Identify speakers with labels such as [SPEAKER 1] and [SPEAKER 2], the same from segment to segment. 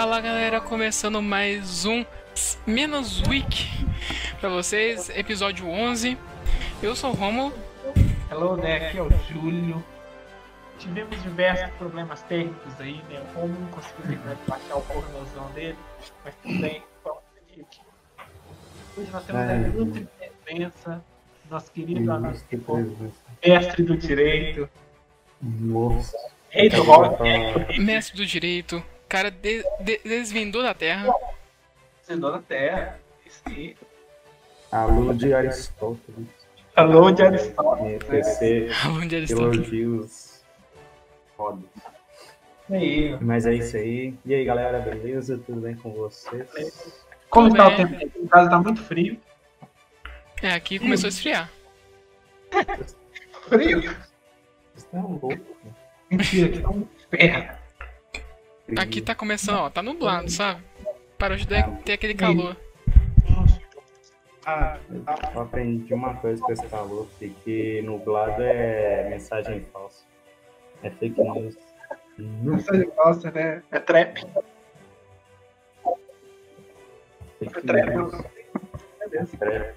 [SPEAKER 1] Fala galera, começando mais um Menos Week pra vocês, episódio 11. Eu sou o Romulo.
[SPEAKER 2] Hello, né? Aqui é o Júlio. Tivemos diversos problemas técnicos aí, né? O Romulo não conseguiu terminar de baixar o pornozão dele, mas tudo bem, vamos seguir aqui. Hoje nós temos a
[SPEAKER 3] Ai,
[SPEAKER 2] ilustre presença, nosso querido amigo, mestre do direito,
[SPEAKER 3] Nossa.
[SPEAKER 2] rei do rock,
[SPEAKER 1] Mestre do direito, cara de- de- desvendou da terra.
[SPEAKER 2] senador da terra. Aí.
[SPEAKER 3] Alô de Aristóteles.
[SPEAKER 2] Alô, de Aristóteles.
[SPEAKER 3] Me tecer
[SPEAKER 1] Onde eles estão?
[SPEAKER 3] elogios foda.
[SPEAKER 2] Aí.
[SPEAKER 3] Mas é isso aí. E aí, galera, beleza? Tudo bem com vocês?
[SPEAKER 2] Como está o tempo? aqui? Em casa tá muito frio.
[SPEAKER 1] É, aqui começou a esfriar.
[SPEAKER 2] Frio?
[SPEAKER 3] Vocês estão loucos.
[SPEAKER 2] Mentira, aqui tá um ferro.
[SPEAKER 1] Aqui tá começando, ó, tá nublado, sabe? Parou de ter ter aquele calor.
[SPEAKER 2] Ah,
[SPEAKER 3] Eu aprendi uma coisa com esse calor, que, nublado é mensagem falsa. É fake news.
[SPEAKER 2] Mensagem falsa, né? É trap. É trap. Beleza.
[SPEAKER 3] Trap.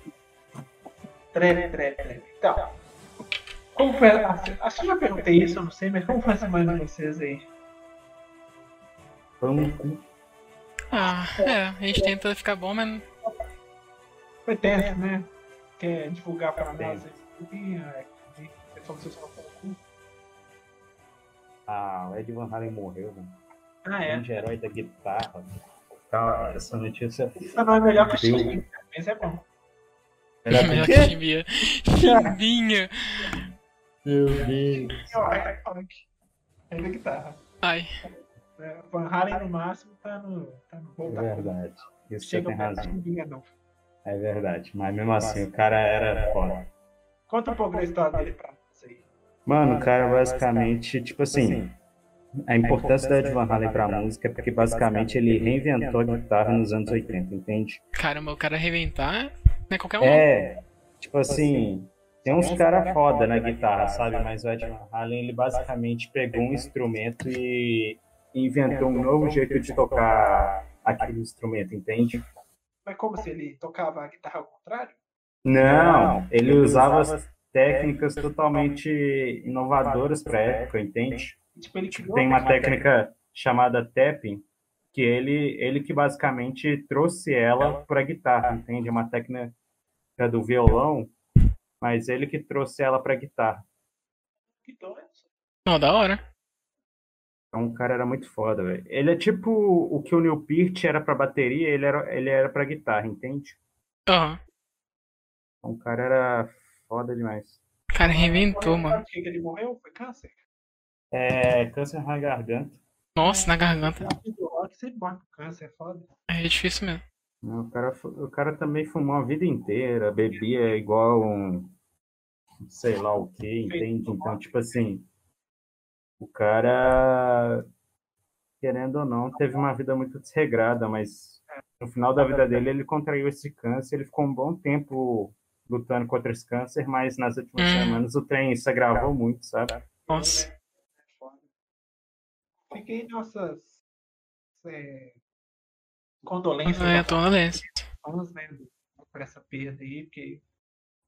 [SPEAKER 2] Trap, trap, trap. Então, como foi a... Acho que eu já perguntei isso, eu não sei, mas como foi a semana de vocês aí?
[SPEAKER 3] Foi um cu.
[SPEAKER 1] Ah, é, a gente tenta ficar bom, mas
[SPEAKER 2] Foi tenso, né? Quer divulgar pra nós aí? Ah, é, Pessoal, vocês falam com o cu.
[SPEAKER 3] Ah, o Ed Van Halen morreu, mano.
[SPEAKER 2] Ah, é.
[SPEAKER 3] Grande herói da guitarra. Tá, essa notícia
[SPEAKER 2] Isso não é melhor que o? Chimbinha, mas é bom.
[SPEAKER 1] Melhor
[SPEAKER 3] porque-
[SPEAKER 1] que chimbinha. Chimbinha!
[SPEAKER 3] Meu Deus.
[SPEAKER 2] Olha, olha aqui. É da guitarra.
[SPEAKER 1] Ai,
[SPEAKER 2] É, Van Halen no máximo tá no. Tá no
[SPEAKER 3] É verdade. Isso você
[SPEAKER 2] Chega
[SPEAKER 3] tem
[SPEAKER 2] pra
[SPEAKER 3] razão.
[SPEAKER 2] Não.
[SPEAKER 3] É verdade. Mas mesmo assim, o cara era foda.
[SPEAKER 2] Conta um pouco da história dele pra nós aí.
[SPEAKER 3] Mano, o cara basicamente, tipo assim, a importância do Ed Van Halen pra música é porque basicamente ele reinventou a guitarra nos anos 80, entende?
[SPEAKER 1] caramba, o cara arrebentar não é qualquer um.
[SPEAKER 3] É, tipo assim, tem uns caras foda na guitarra, sabe? Mas o Ed Van Halen, ele basicamente pegou um instrumento e inventou um novo jeito de tocar aquele instrumento, entende?
[SPEAKER 2] Mas como se ele tocava a guitarra ao contrário?
[SPEAKER 3] Não, ele usava as técnicas totalmente inovadoras para época, entende?
[SPEAKER 2] Tipo,
[SPEAKER 3] Tipo, tem uma técnica chamada tapping, que ele, ele que basicamente trouxe ela para a guitarra, entende? É uma técnica do violão, mas ele que trouxe ela para a guitarra.
[SPEAKER 2] Que doido.
[SPEAKER 1] Não, da hora.
[SPEAKER 3] Então o cara era muito foda, velho. Ele é tipo o que o Neil Peart era para bateria, ele era, ele era para guitarra, entende?
[SPEAKER 1] Aham.
[SPEAKER 3] Então o cara era foda demais.
[SPEAKER 1] O cara
[SPEAKER 2] Sabe
[SPEAKER 1] mano.
[SPEAKER 2] por que ele morreu? Foi câncer?
[SPEAKER 3] É, câncer na garganta.
[SPEAKER 1] Nossa, na garganta.
[SPEAKER 2] Do rock sempre morre com câncer, é foda.
[SPEAKER 1] É difícil mesmo.
[SPEAKER 3] O cara, o cara também fumou a vida inteira, bebia igual um. sei lá o que, entende? Então, tipo assim, o cara, querendo ou não, teve uma vida muito desregrada, mas no final da vida dele ele contraiu esse câncer, ele ficou um bom tempo lutando contra esse câncer, mas nas últimas
[SPEAKER 1] Hum.
[SPEAKER 3] semanas o trem se agravou muito, sabe?
[SPEAKER 1] Nossa.
[SPEAKER 2] Fiquei nossas é, condolências
[SPEAKER 1] É, na lente.
[SPEAKER 2] fãs, né, por essa perda aí, porque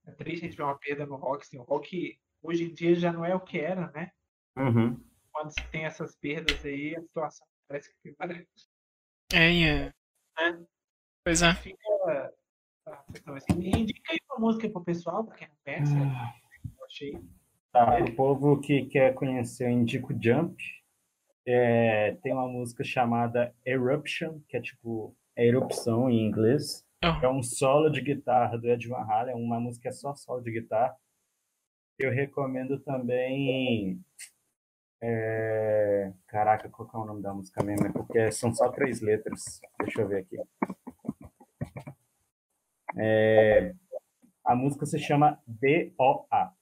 [SPEAKER 2] é triste a gente ver uma perda no rock, assim, o rock hoje em dia já não é o que era, né?
[SPEAKER 3] Uhum.
[SPEAKER 2] Quando se tem essas perdas aí, a situação parece que piora.
[SPEAKER 1] É, é.
[SPEAKER 2] né?
[SPEAKER 1] Pois é.
[SPEAKER 2] Fica. ah, então, assim, indica aí uma música pro pessoal, pra quem não conhece,
[SPEAKER 3] Ah.
[SPEAKER 2] eu achei.
[SPEAKER 3] Tá, o povo que quer conhecer, eu indico Jump. É, tem uma música chamada Eruption, que é tipo é erupção em inglês. É
[SPEAKER 1] Aham.
[SPEAKER 3] um solo de guitarra do Ed Van Halen, uma música que é só solo de guitarra. Eu recomendo também. É, Caraca, qual que é o nome da música mesmo? É porque são só três letras. Deixa eu ver aqui. É, A música se chama D.O.A.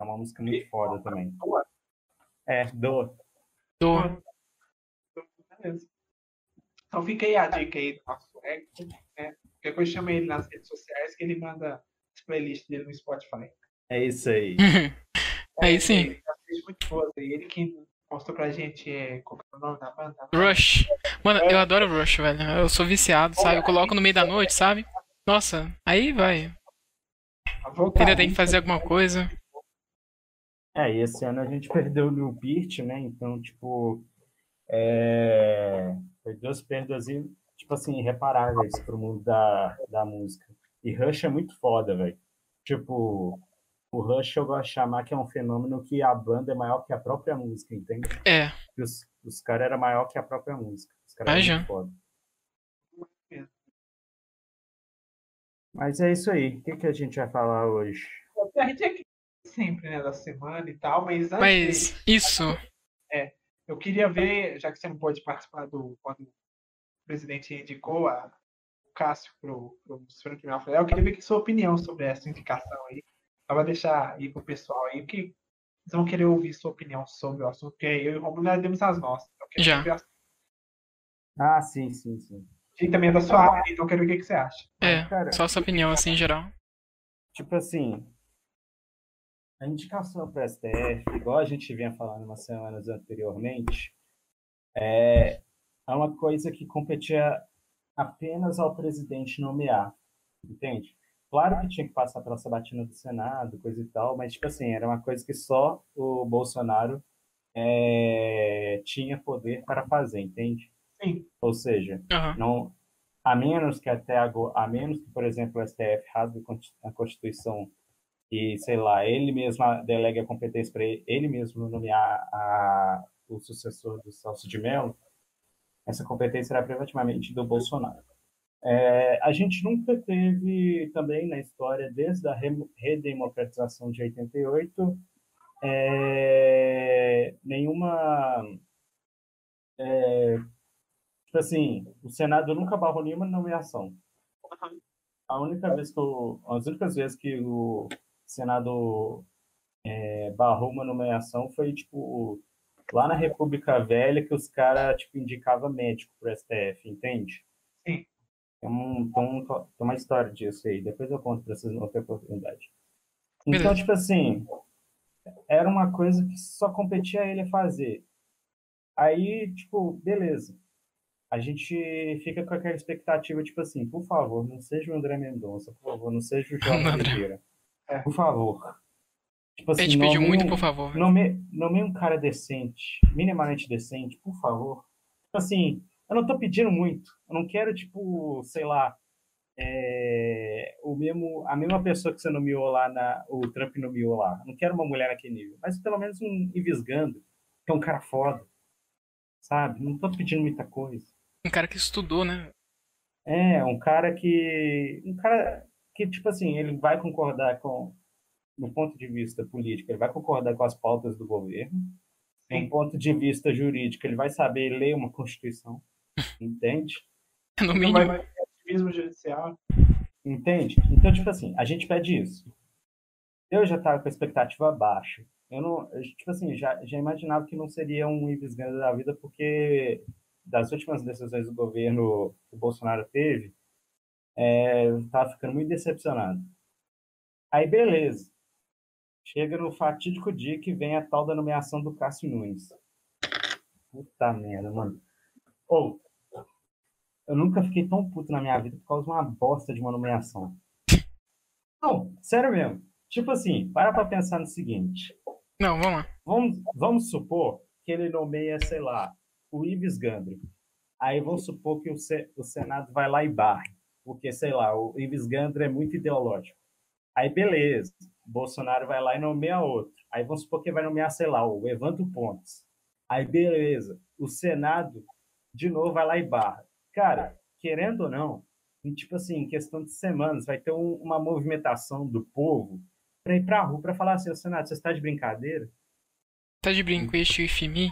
[SPEAKER 3] É uma música muito foda também. É, do.
[SPEAKER 1] Do.
[SPEAKER 2] Beleza. Então fica aí a dica aí do nosso Hector, né? Qualquer coisa chama ele nas redes sociais que ele manda as playlists dele no Spotify.
[SPEAKER 3] É isso aí.
[SPEAKER 1] Aí sim.
[SPEAKER 2] Ele fez muito boas aí. Ele que mostrou pra gente é, qual que o nome da banda?
[SPEAKER 1] Rush. Mano, eu adoro Rush, velho. Eu sou viciado, sabe? Eu coloco no meio da noite, sabe? Nossa, aí vai. Ainda tem que fazer alguma coisa.
[SPEAKER 3] É, e esse ano a gente perdeu o Lil Peart, né? Então, tipo, é... foi duas perdas, tipo assim, irreparáveis pro mundo da, da música. E Rush é muito foda, velho. Tipo, o Rush eu gosto de chamar que é um fenômeno que a banda é maior que a própria música, entende?
[SPEAKER 1] É.
[SPEAKER 3] Os, os caras eram maior que a própria música. Os caras eram foda. Mas é isso aí. O que, que a gente vai falar hoje?
[SPEAKER 2] A gente é que sempre, né, da semana e tal, mas antes
[SPEAKER 1] Mas isso.
[SPEAKER 2] eu queria ver, já que você não pode participar do quando o presidente indicou a, o Cássio pro, pro Frank Rafael, eu queria ver que sua opinião sobre essa indicação aí. Só pra deixar aí pro pessoal aí, que eles vão querer ouvir sua opinião sobre o assunto, porque eu e o Romulo nós demos as nossas. Então,
[SPEAKER 1] Já.
[SPEAKER 3] Ah, sim, sim, sim.
[SPEAKER 2] E também é da sua área, então eu quero ver o que, que você acha.
[SPEAKER 1] É,
[SPEAKER 3] Cara,
[SPEAKER 1] só sua opinião, assim, em geral.
[SPEAKER 3] tipo assim, a indicação para STF, igual a gente vinha falando umas semanas anteriormente, é, é uma coisa que competia apenas ao presidente nomear, entende? Claro que tinha que passar pela sabatina do Senado, coisa e tal, mas, tipo assim, era uma coisa que só o Bolsonaro é, tinha poder para fazer, entende?
[SPEAKER 2] Sim,
[SPEAKER 3] Ou seja,
[SPEAKER 1] Aham.
[SPEAKER 3] não, a menos que até agora, a menos que, por exemplo, o STF rasgue a Constituição e, sei lá, ele mesmo delegue a competência para ele, ele mesmo nomear a, o sucessor do Celso de Mello, essa competência era privativamente do Bolsonaro. É, a gente nunca teve também na história, desde a re- redemocratização de 88, é, nenhuma é, tipo assim, o Senado nunca barrou nenhuma nomeação. A única vez que o, as únicas vezes que o Senado é, barrou uma nomeação foi tipo lá na República Velha que os caras tipo indicavam médico pro STF, entende? Tem, um, tem, um- tem uma história disso aí, depois eu conto pra vocês em outra oportunidade. Então,
[SPEAKER 1] Beleza.
[SPEAKER 3] tipo assim, era uma coisa que só competia a ele fazer. Aí, tipo, beleza. A gente fica com aquela expectativa, tipo assim, por favor, não seja o André Mendonça, por favor, não seja o Jorge. Oliveira.
[SPEAKER 2] É.
[SPEAKER 3] Por favor. Tipo
[SPEAKER 1] A
[SPEAKER 3] assim,
[SPEAKER 1] gente pediu muito,
[SPEAKER 3] um-
[SPEAKER 1] por favor.
[SPEAKER 3] Nome, nome um cara decente, minimamente decente, por favor. Tipo assim, eu não tô pedindo muito. Eu não quero, tipo, sei lá, é, o mesmo, a mesma pessoa que você nomeou lá, na, o Trump nomeou lá. Eu não quero uma mulher naquele nível. Mas pelo menos um Ivisgando, que é um cara foda. Sabe? Não tô pedindo muita coisa.
[SPEAKER 1] Um cara que estudou, né?
[SPEAKER 3] É, um cara que. Um cara que, tipo assim, ele vai concordar com. No ponto de vista político, ele vai concordar com as pautas do governo.
[SPEAKER 2] Sim.
[SPEAKER 3] Do ponto de vista jurídico, ele vai saber ler uma Constituição. Entende?
[SPEAKER 1] No
[SPEAKER 2] não
[SPEAKER 1] mínimo.
[SPEAKER 2] vai ativismo judicial.
[SPEAKER 3] Entende? Então, tipo assim, a gente pede isso. Eu já estava com a expectativa baixa. Eu não, tipo assim, já, já imaginava que não seria um Ives Gandhi da vida, porque das últimas decisões do governo que o Bolsonaro teve, é, eu estava ficando muito decepcionado. Aí, beleza. Chega no fatídico dia que vem a tal da nomeação do Cássio Nunes. Puta merda, mano. Ou, eu nunca fiquei tão puto na minha vida por causa de uma bosta de uma nomeação. Não, sério mesmo. Tipo assim, para pra pensar no seguinte.
[SPEAKER 1] Não, vamos lá.
[SPEAKER 3] Vamos, vamos supor que ele nomeia, sei lá, o Ives Gandro. Aí vamos supor que o, Se- o Senado vai lá e barre. Porque, sei lá, o Ives Gandro é muito ideológico. Aí, beleza. Bolsonaro vai lá e nomeia outro. Aí vamos supor que vai nomear, sei lá, o Evandro Pontes. Aí, beleza. O Senado, de novo, vai lá e barra. Cara, querendo ou não, em, tipo assim, em questão de semanas, vai ter um- uma movimentação do povo para ir pra rua para falar assim, ô Senado, você está de brincadeira?
[SPEAKER 1] Tá de brinco este me?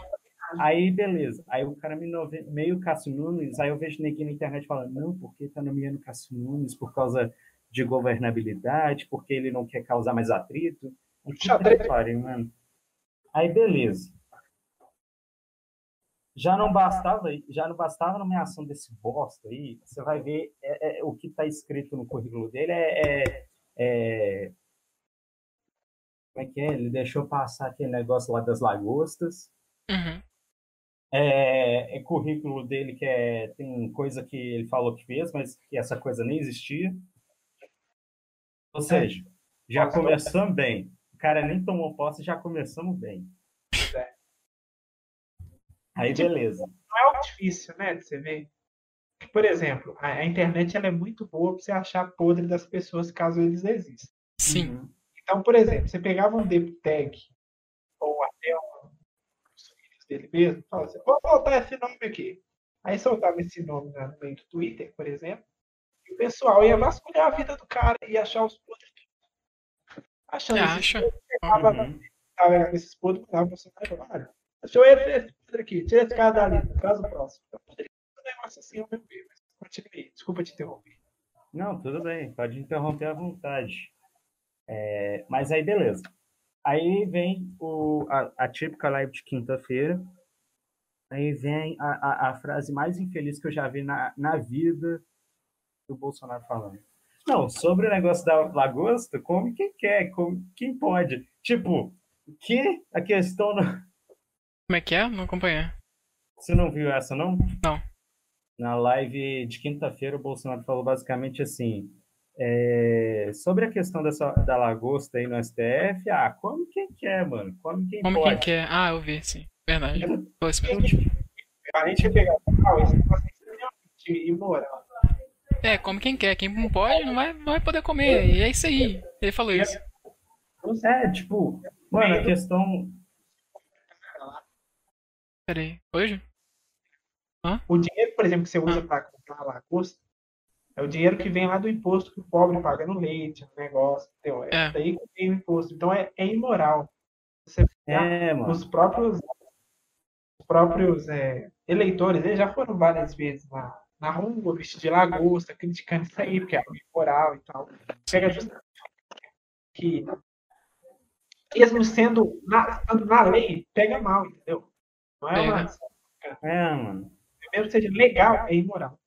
[SPEAKER 3] Aí, beleza. Aí o cara me nove... meio Cássio Nunes, aí eu vejo ninguém na internet falando, não, porque tá nomeando Cássio Nunes por causa de governabilidade, porque ele não quer causar mais atrito.
[SPEAKER 2] Xadrez.
[SPEAKER 3] que mano. Aí, beleza. Já não bastava, já não bastava a nomeação desse bosta aí, você vai ver é, é, o que está escrito no currículo dele é, é- é- Como é que é? Ele deixou passar aquele negócio lá das lagostas,
[SPEAKER 1] Uhum.
[SPEAKER 3] é, é currículo dele que é, tem coisa que ele falou que fez, mas que essa coisa nem existia. Ou seja, já começamos bem. O cara nem tomou posse, já começamos bem.
[SPEAKER 2] É.
[SPEAKER 3] Aí,
[SPEAKER 2] Tipo,
[SPEAKER 3] beleza.
[SPEAKER 2] Não é algo difícil, né, de você ver. Que, Por exemplo, a, a internet ela é muito boa para você achar podre das pessoas caso eles existam.
[SPEAKER 1] Sim.
[SPEAKER 3] Uhum.
[SPEAKER 2] Então, por exemplo, você pegava um deep tag ou até um, os filhos dele mesmo, e falava assim, vou soltar esse nome aqui. Aí soltava esse nome no meio do Twitter, por exemplo, e o pessoal ia vasculhar a vida do cara e achar os podres. Achando esses
[SPEAKER 1] acha?
[SPEAKER 2] podres, pegava
[SPEAKER 3] Uhum.
[SPEAKER 2] tava com esses podres, mandava pra você e olha, achou esse, esse podre aqui, tira esse cara dali, traz o próximo. Um negócio assim ao meu ver, mas continue. Desculpa te interromper.
[SPEAKER 3] Não, tudo bem, pode interromper à vontade. É, mas aí, beleza. Aí vem o, a, a típica live de quinta-feira. Aí vem a, a, a frase mais infeliz que eu já vi na, na vida do Bolsonaro falando. Não, sobre o negócio da lagosta, come quem quer, come quem pode. Tipo, que a questão. Não...
[SPEAKER 1] Como é que é? Não acompanhei.
[SPEAKER 3] Você não viu essa, não?
[SPEAKER 1] Não.
[SPEAKER 3] Na live de quinta-feira, o Bolsonaro falou basicamente assim: é, sobre a questão dessa, da lagosta aí no STF, ah, come quem quer, mano. Come quem
[SPEAKER 1] Como
[SPEAKER 3] pode.
[SPEAKER 1] quem quer? Ah, eu vi, sim. Verdade. Foi isso mesmo.
[SPEAKER 2] A gente ia pegar ah, negócio é imoral.
[SPEAKER 1] É, come quem quer. Quem não pode, não vai, não vai poder comer. E é isso aí. Ele falou isso.
[SPEAKER 3] É, tipo, mano, a questão.
[SPEAKER 1] Peraí. Hoje?
[SPEAKER 2] O dinheiro, por exemplo, que você usa para comprar a lagosta, é o dinheiro que vem lá do imposto que o pobre paga no leite, no negócio, entendeu? É,
[SPEAKER 1] É.
[SPEAKER 2] daí que tem o imposto. Então é, é imoral. Você
[SPEAKER 3] É, mano.
[SPEAKER 2] os próprios, os próprios é, eleitores, eles já foram várias vezes na, na rua, vestidos de lagosta, criticando isso aí, porque é algo imoral e tal. Pega justamente que, mesmo sendo na, na lei, pega mal, entendeu? Não é uma.
[SPEAKER 3] É, mano.
[SPEAKER 2] Mesmo que seja legal, é imoral.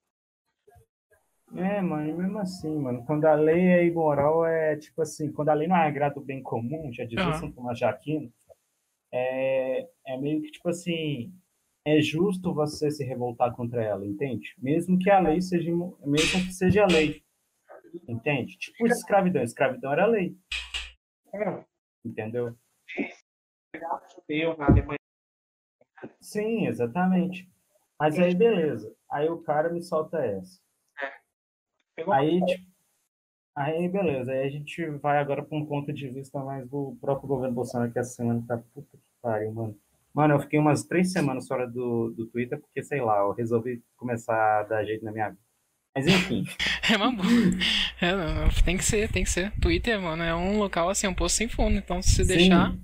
[SPEAKER 3] É, mano, e mesmo assim, mano, quando a lei é imoral, é tipo assim, quando a lei não é agrada do bem comum, já dizia. São Tomás de Aquino, é, é meio que tipo assim, é justo você se revoltar contra ela, entende? Mesmo que a lei seja, mesmo que seja lei, entende? Tipo escravidão, escravidão era lei,
[SPEAKER 2] É,
[SPEAKER 3] entendeu?
[SPEAKER 2] judeu na Alemanha.
[SPEAKER 3] Sim, exatamente. Mas aí, beleza. Aí o cara me solta essa.
[SPEAKER 2] Pegou
[SPEAKER 3] Aí, tipo, aí, beleza. Aí a gente vai agora para um ponto de vista mais do próprio governo Bolsonaro, que essa semana tá puta que pariu, mano. Mano, eu fiquei umas três semanas fora do, do Twitter, porque, sei lá, eu resolvi começar a dar jeito na minha vida. Mas enfim,
[SPEAKER 1] É uma boa. É, não, tem que ser, tem que ser. Twitter, mano, é um local assim, um poço sem fundo. Então, se
[SPEAKER 3] sim.
[SPEAKER 1] deixar.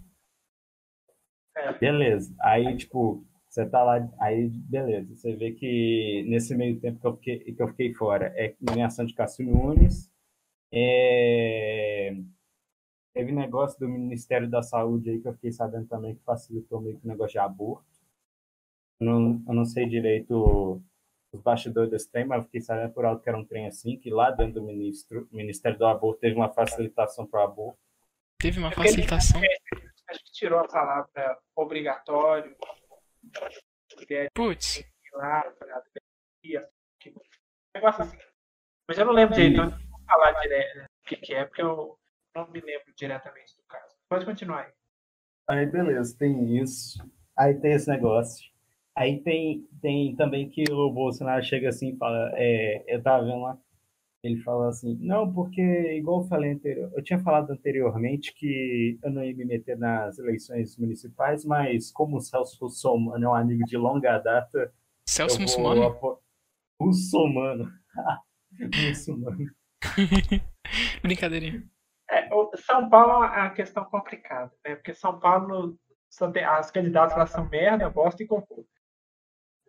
[SPEAKER 3] Beleza. Aí, tipo, você tá lá, aí, beleza. Você vê que nesse meio tempo que eu fiquei, que eu fiquei fora, é nomeação de Cássio Nunes, é... teve negócio do Ministério da Saúde aí que eu fiquei sabendo também que facilitou meio que o negócio de aborto. Eu não, eu não sei direito os bastidores desse trem, mas eu fiquei sabendo por alto que era um trem assim, que lá dentro do ministro, Ministério do Aborto teve uma facilitação para o aborto.
[SPEAKER 1] Teve uma
[SPEAKER 2] Aquele-
[SPEAKER 1] facilitação.
[SPEAKER 2] Tirou a palavra obrigatório. mulher
[SPEAKER 1] Putz,
[SPEAKER 2] negócio assim. Mas eu não lembro direito, então eu não vou falar direto o que, que é, porque eu não me lembro diretamente do caso. Pode continuar aí.
[SPEAKER 3] Aí, beleza, tem isso. Aí tem esse negócio. Aí tem, tem também que o Bolsonaro chega assim e fala, é, eu tava vendo lá, ele fala assim, não, porque, igual eu falei anterior, eu tinha falado anteriormente que eu não ia me meter nas eleições municipais, mas como o Celso Russomano é um amigo de longa data,
[SPEAKER 1] Celso Muçulmano?
[SPEAKER 3] apo- Russomano. Muçulmano.
[SPEAKER 1] Brincadeirinha.
[SPEAKER 2] É, o São Paulo é uma questão complicada, né? Porque São Paulo, as candidatas lá são merda, bosta e cocô.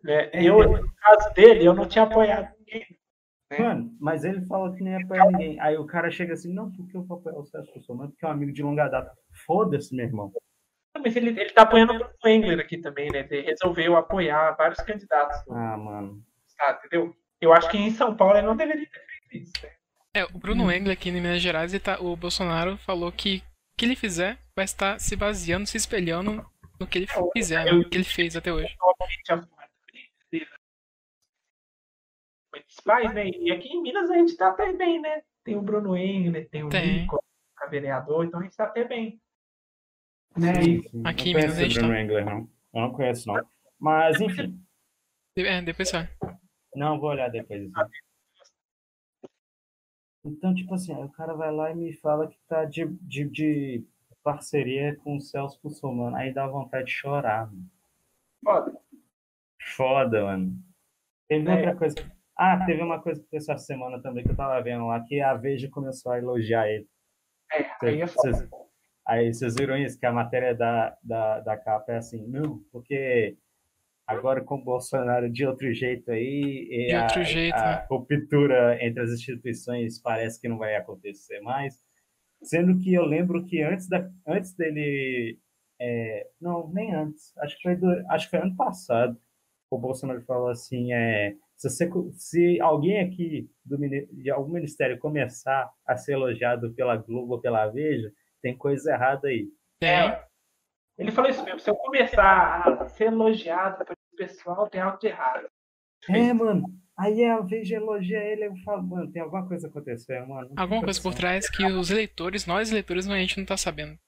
[SPEAKER 2] Né? Eu, no caso dele, eu não tinha apoiado ninguém.
[SPEAKER 3] Mano, mas ele fala que nem é pra ninguém. Aí o cara chega assim, não, porque eu vou apoiar o Celso Russomano, porque é um amigo de longa data. Foda-se, meu irmão.
[SPEAKER 2] Não, Mas ele, ele tá apoiando o Bruno Engler aqui também, né? Ele resolveu apoiar vários candidatos no
[SPEAKER 3] Ah, mano.
[SPEAKER 2] estado, entendeu? Eu acho que em São Paulo ele não deveria ter feito isso. Né?
[SPEAKER 1] É, o Bruno Engler aqui em Minas Gerais, ele tá- o Bolsonaro falou que o que ele fizer vai estar se baseando, se espelhando no que ele fizer, né? no que ele fez até hoje.
[SPEAKER 2] Principais, né? E aqui em Minas a gente tá até bem, né? Tem o Bruno Engler, tem o tem. Nico, a vereador, então a gente tá até bem.
[SPEAKER 3] Né? Sim, sim. Aqui em Minas a gente Bruno tá... Engler, não. Eu não conheço, não. Mas, enfim.
[SPEAKER 1] É, depois só.
[SPEAKER 3] Não, vou olhar depois. Assim. Então, tipo assim, o cara vai lá e me fala que tá de, de, de parceria com o Celso Mussomano. Aí dá vontade de chorar, mano.
[SPEAKER 2] Foda.
[SPEAKER 3] Foda, mano. Teve é. outra coisa. Ah, teve uma coisa que essa semana também que eu tava vendo lá, que a Veja começou a elogiar ele.
[SPEAKER 2] É, aí é foda.
[SPEAKER 3] Aí vocês viram isso, que a matéria da, da, da capa é assim, não, porque agora com o Bolsonaro de outro jeito aí,
[SPEAKER 1] de a, outro jeito, a
[SPEAKER 3] né? ruptura entre as instituições parece que não vai acontecer mais. Sendo que eu lembro que antes, da, antes dele. É, não, nem antes, acho que, foi do, acho que foi ano passado, o Bolsonaro falou assim: é, se, você, se alguém aqui do, de algum ministério começar a ser elogiado pela Globo ou pela Veja, tem coisa errada aí.
[SPEAKER 2] É. Ele falou isso mesmo. Se eu começar a ser elogiado pelo pessoal, tem algo de errado.
[SPEAKER 3] É, mano. Aí a Veja elogia ele, eu falo, mano, tem alguma coisa acontecendo, mano.
[SPEAKER 1] Alguma coisa por trás que os eleitores, nós eleitores, a gente não tá sabendo.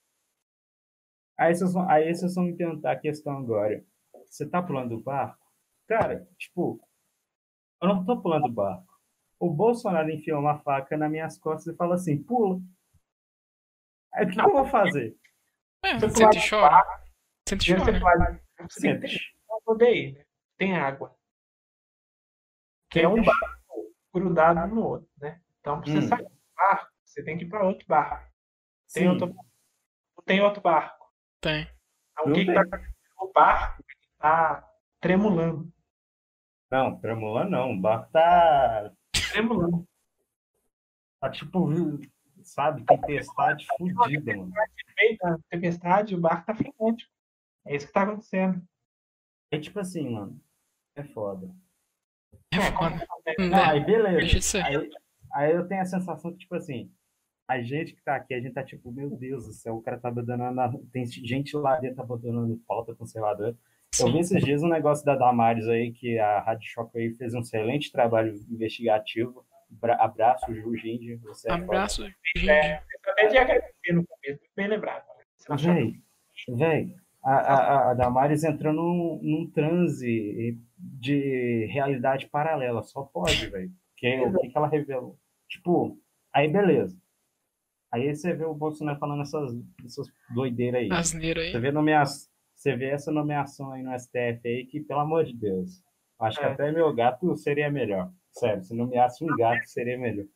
[SPEAKER 3] Aí vocês, vão, aí vocês vão me perguntar a questão agora. Você tá pulando o barco? Cara, tipo, eu não tô pulando o barco. O Bolsonaro enfiou uma faca nas minhas costas e fala assim, pula. Aí o que, que eu vou fazer?
[SPEAKER 1] É, você sente e chora. Sente e chora.
[SPEAKER 2] Sente. Odeio. Tem água. Que é um barco grudado no outro, né? Então, pra você hum. sair do barco, você tem que ir para outro barco. Tem Sim. outro, tem outro barco.
[SPEAKER 1] Tem.
[SPEAKER 2] Então, o que, que tá o barco tá tremulando.
[SPEAKER 3] Não, tremulando não. O barco tá.
[SPEAKER 2] Tremulando.
[SPEAKER 3] Tá tipo, sabe, tempestade fudida, mano.
[SPEAKER 2] A tempestade, o barco tá frenético. É isso que tá acontecendo.
[SPEAKER 3] É tipo assim, mano. É foda.
[SPEAKER 1] É foda.
[SPEAKER 3] Ah, aí beleza. Aí, aí eu tenho a sensação que, tipo assim, a gente que tá aqui, a gente tá tipo, meu Deus do céu, o cara tá abandonando. Tem gente lá dentro abandonando pauta conservadora. Sim. Eu vi esses dias um negócio da Damares aí, que a Rádio Shock aí fez um excelente trabalho investigativo. Abraço, Ju Gindi. Você
[SPEAKER 1] é Abraço,
[SPEAKER 2] Gindi. É, eu até de agradecer no começo, bem lembrado.
[SPEAKER 3] Véi, véi, a, a, a Damares entrou num, num transe de realidade paralela. Só pode, velho. Porque o que, que ela revelou? Tipo, aí beleza. Aí você vê o Bolsonaro falando essas, essas doideiras aí.
[SPEAKER 1] Asneira aí.
[SPEAKER 3] Você vê, nomeação, você vê essa nomeação aí no STF aí que, pelo amor de Deus, acho é. que até meu gato seria melhor. Sério, se nomeasse um gato seria melhor.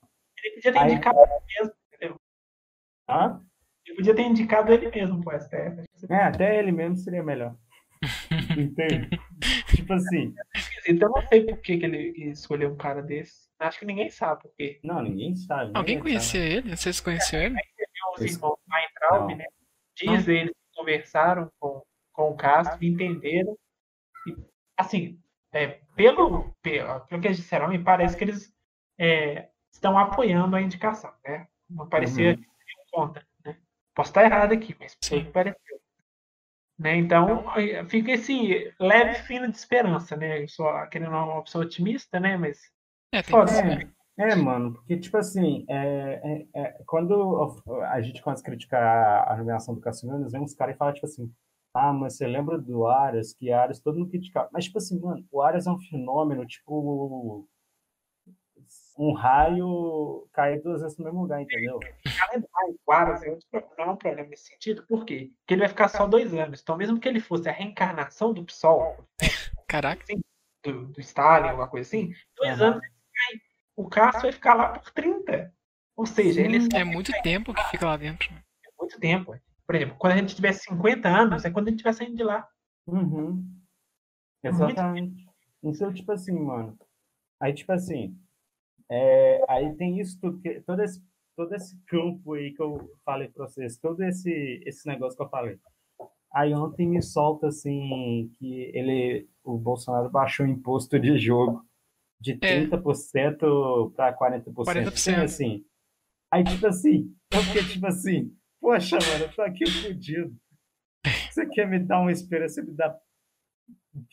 [SPEAKER 2] Ele podia ter aí... indicado ele mesmo, entendeu?
[SPEAKER 3] Hã?
[SPEAKER 2] Ele podia ter indicado ele mesmo pro STF.
[SPEAKER 3] É, até ele mesmo seria melhor. Entende? tipo assim.
[SPEAKER 2] Então eu não sei por que, que ele escolheu um cara desse. Acho que ninguém sabe por quê.
[SPEAKER 3] Não, ninguém sabe. Ninguém
[SPEAKER 1] Alguém conhecia sabe. ele? Vocês conheciam ele?
[SPEAKER 2] Aí você viu os irmãos Weintraub, né? Diz eles que conversaram com, com o Castro, entenderam. E, assim, é, pelo, pelo, pelo que eles disseram, me parece que eles é, estão apoiando a indicação, né? Não parecia uhum. contra, né? Posso estar errado aqui, mas foi que pareceu. Né? Então, fica esse leve fino de esperança, né? Eu sou querendo uma opção otimista, né? Mas.
[SPEAKER 1] É, foda
[SPEAKER 3] é, é, mano, porque, tipo assim, é, é, é, quando a gente começa a criticar a nomeação do Cassiano, vem uns caras e falam, tipo assim, ah, mas você lembra do Arias, que Arias todo mundo criticava. Mas, tipo assim, mano, o Arias é um fenômeno, tipo. Um raio cair duas vezes no mesmo lugar, entendeu?
[SPEAKER 2] O Arias é não é um problema nesse sentido, por quê? Porque ele vai ficar só dois anos. Então, mesmo que ele fosse a reencarnação do PSOL,
[SPEAKER 1] Caraca.
[SPEAKER 2] Assim, do, do Stalin, alguma coisa assim, dois uhum. anos o Castro vai ficar lá por 30. Ou seja, ele.
[SPEAKER 1] É muito tempo que fica lá dentro.
[SPEAKER 2] É muito tempo. Por exemplo, quando a gente tiver 50 anos, é quando a gente vai saindo de lá.
[SPEAKER 3] Uhum. Exatamente. Então, tipo assim, mano. Aí, tipo assim. É, aí tem isso tudo, que, todo, esse, todo esse campo aí que eu falei pra vocês, todo esse, esse negócio que eu falei. Aí ontem me solta assim que ele, o Bolsonaro baixou o imposto de jogo de 30% para 40%. 40%. Assim. Aí, tipo assim, eu fiquei tipo assim, Poxa, mano, eu tô aqui fudido. Você quer me dar uma esperança, me dar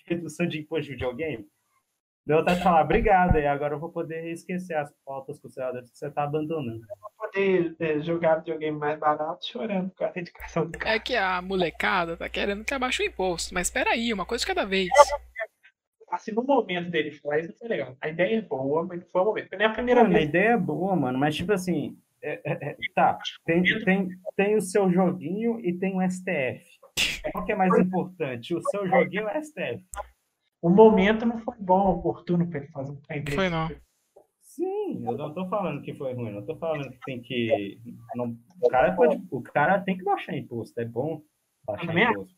[SPEAKER 3] redução de imposto de videogame? Deu de falar, obrigado, e agora eu vou poder esquecer as pautas conservadoras que você está abandonando.
[SPEAKER 2] Vou poder é, jogar videogame mais barato chorando com a dedicação do cara.
[SPEAKER 1] É que a molecada tá querendo que abaixe o imposto, mas espera aí, uma coisa de cada vez.
[SPEAKER 2] Assim, no momento dele falar isso, foi legal. A ideia é boa, mas não foi o momento. Porque nem a primeira
[SPEAKER 3] Mano, a
[SPEAKER 2] vez.
[SPEAKER 3] ideia é boa, mano, mas tipo assim, é- é- é- tá, tem, tem, tem o seu joguinho e tem o STF. Qual que é mais importante, o seu joguinho ou o STF?
[SPEAKER 2] O momento não foi bom, oportuno pra ele fazer um
[SPEAKER 1] Não
[SPEAKER 2] desse.
[SPEAKER 1] foi não.
[SPEAKER 3] Sim, eu não tô falando que foi ruim, não tô falando que tem que. não- o, cara pode, o cara tem que baixar imposto, é bom baixar
[SPEAKER 2] acho.
[SPEAKER 3] imposto.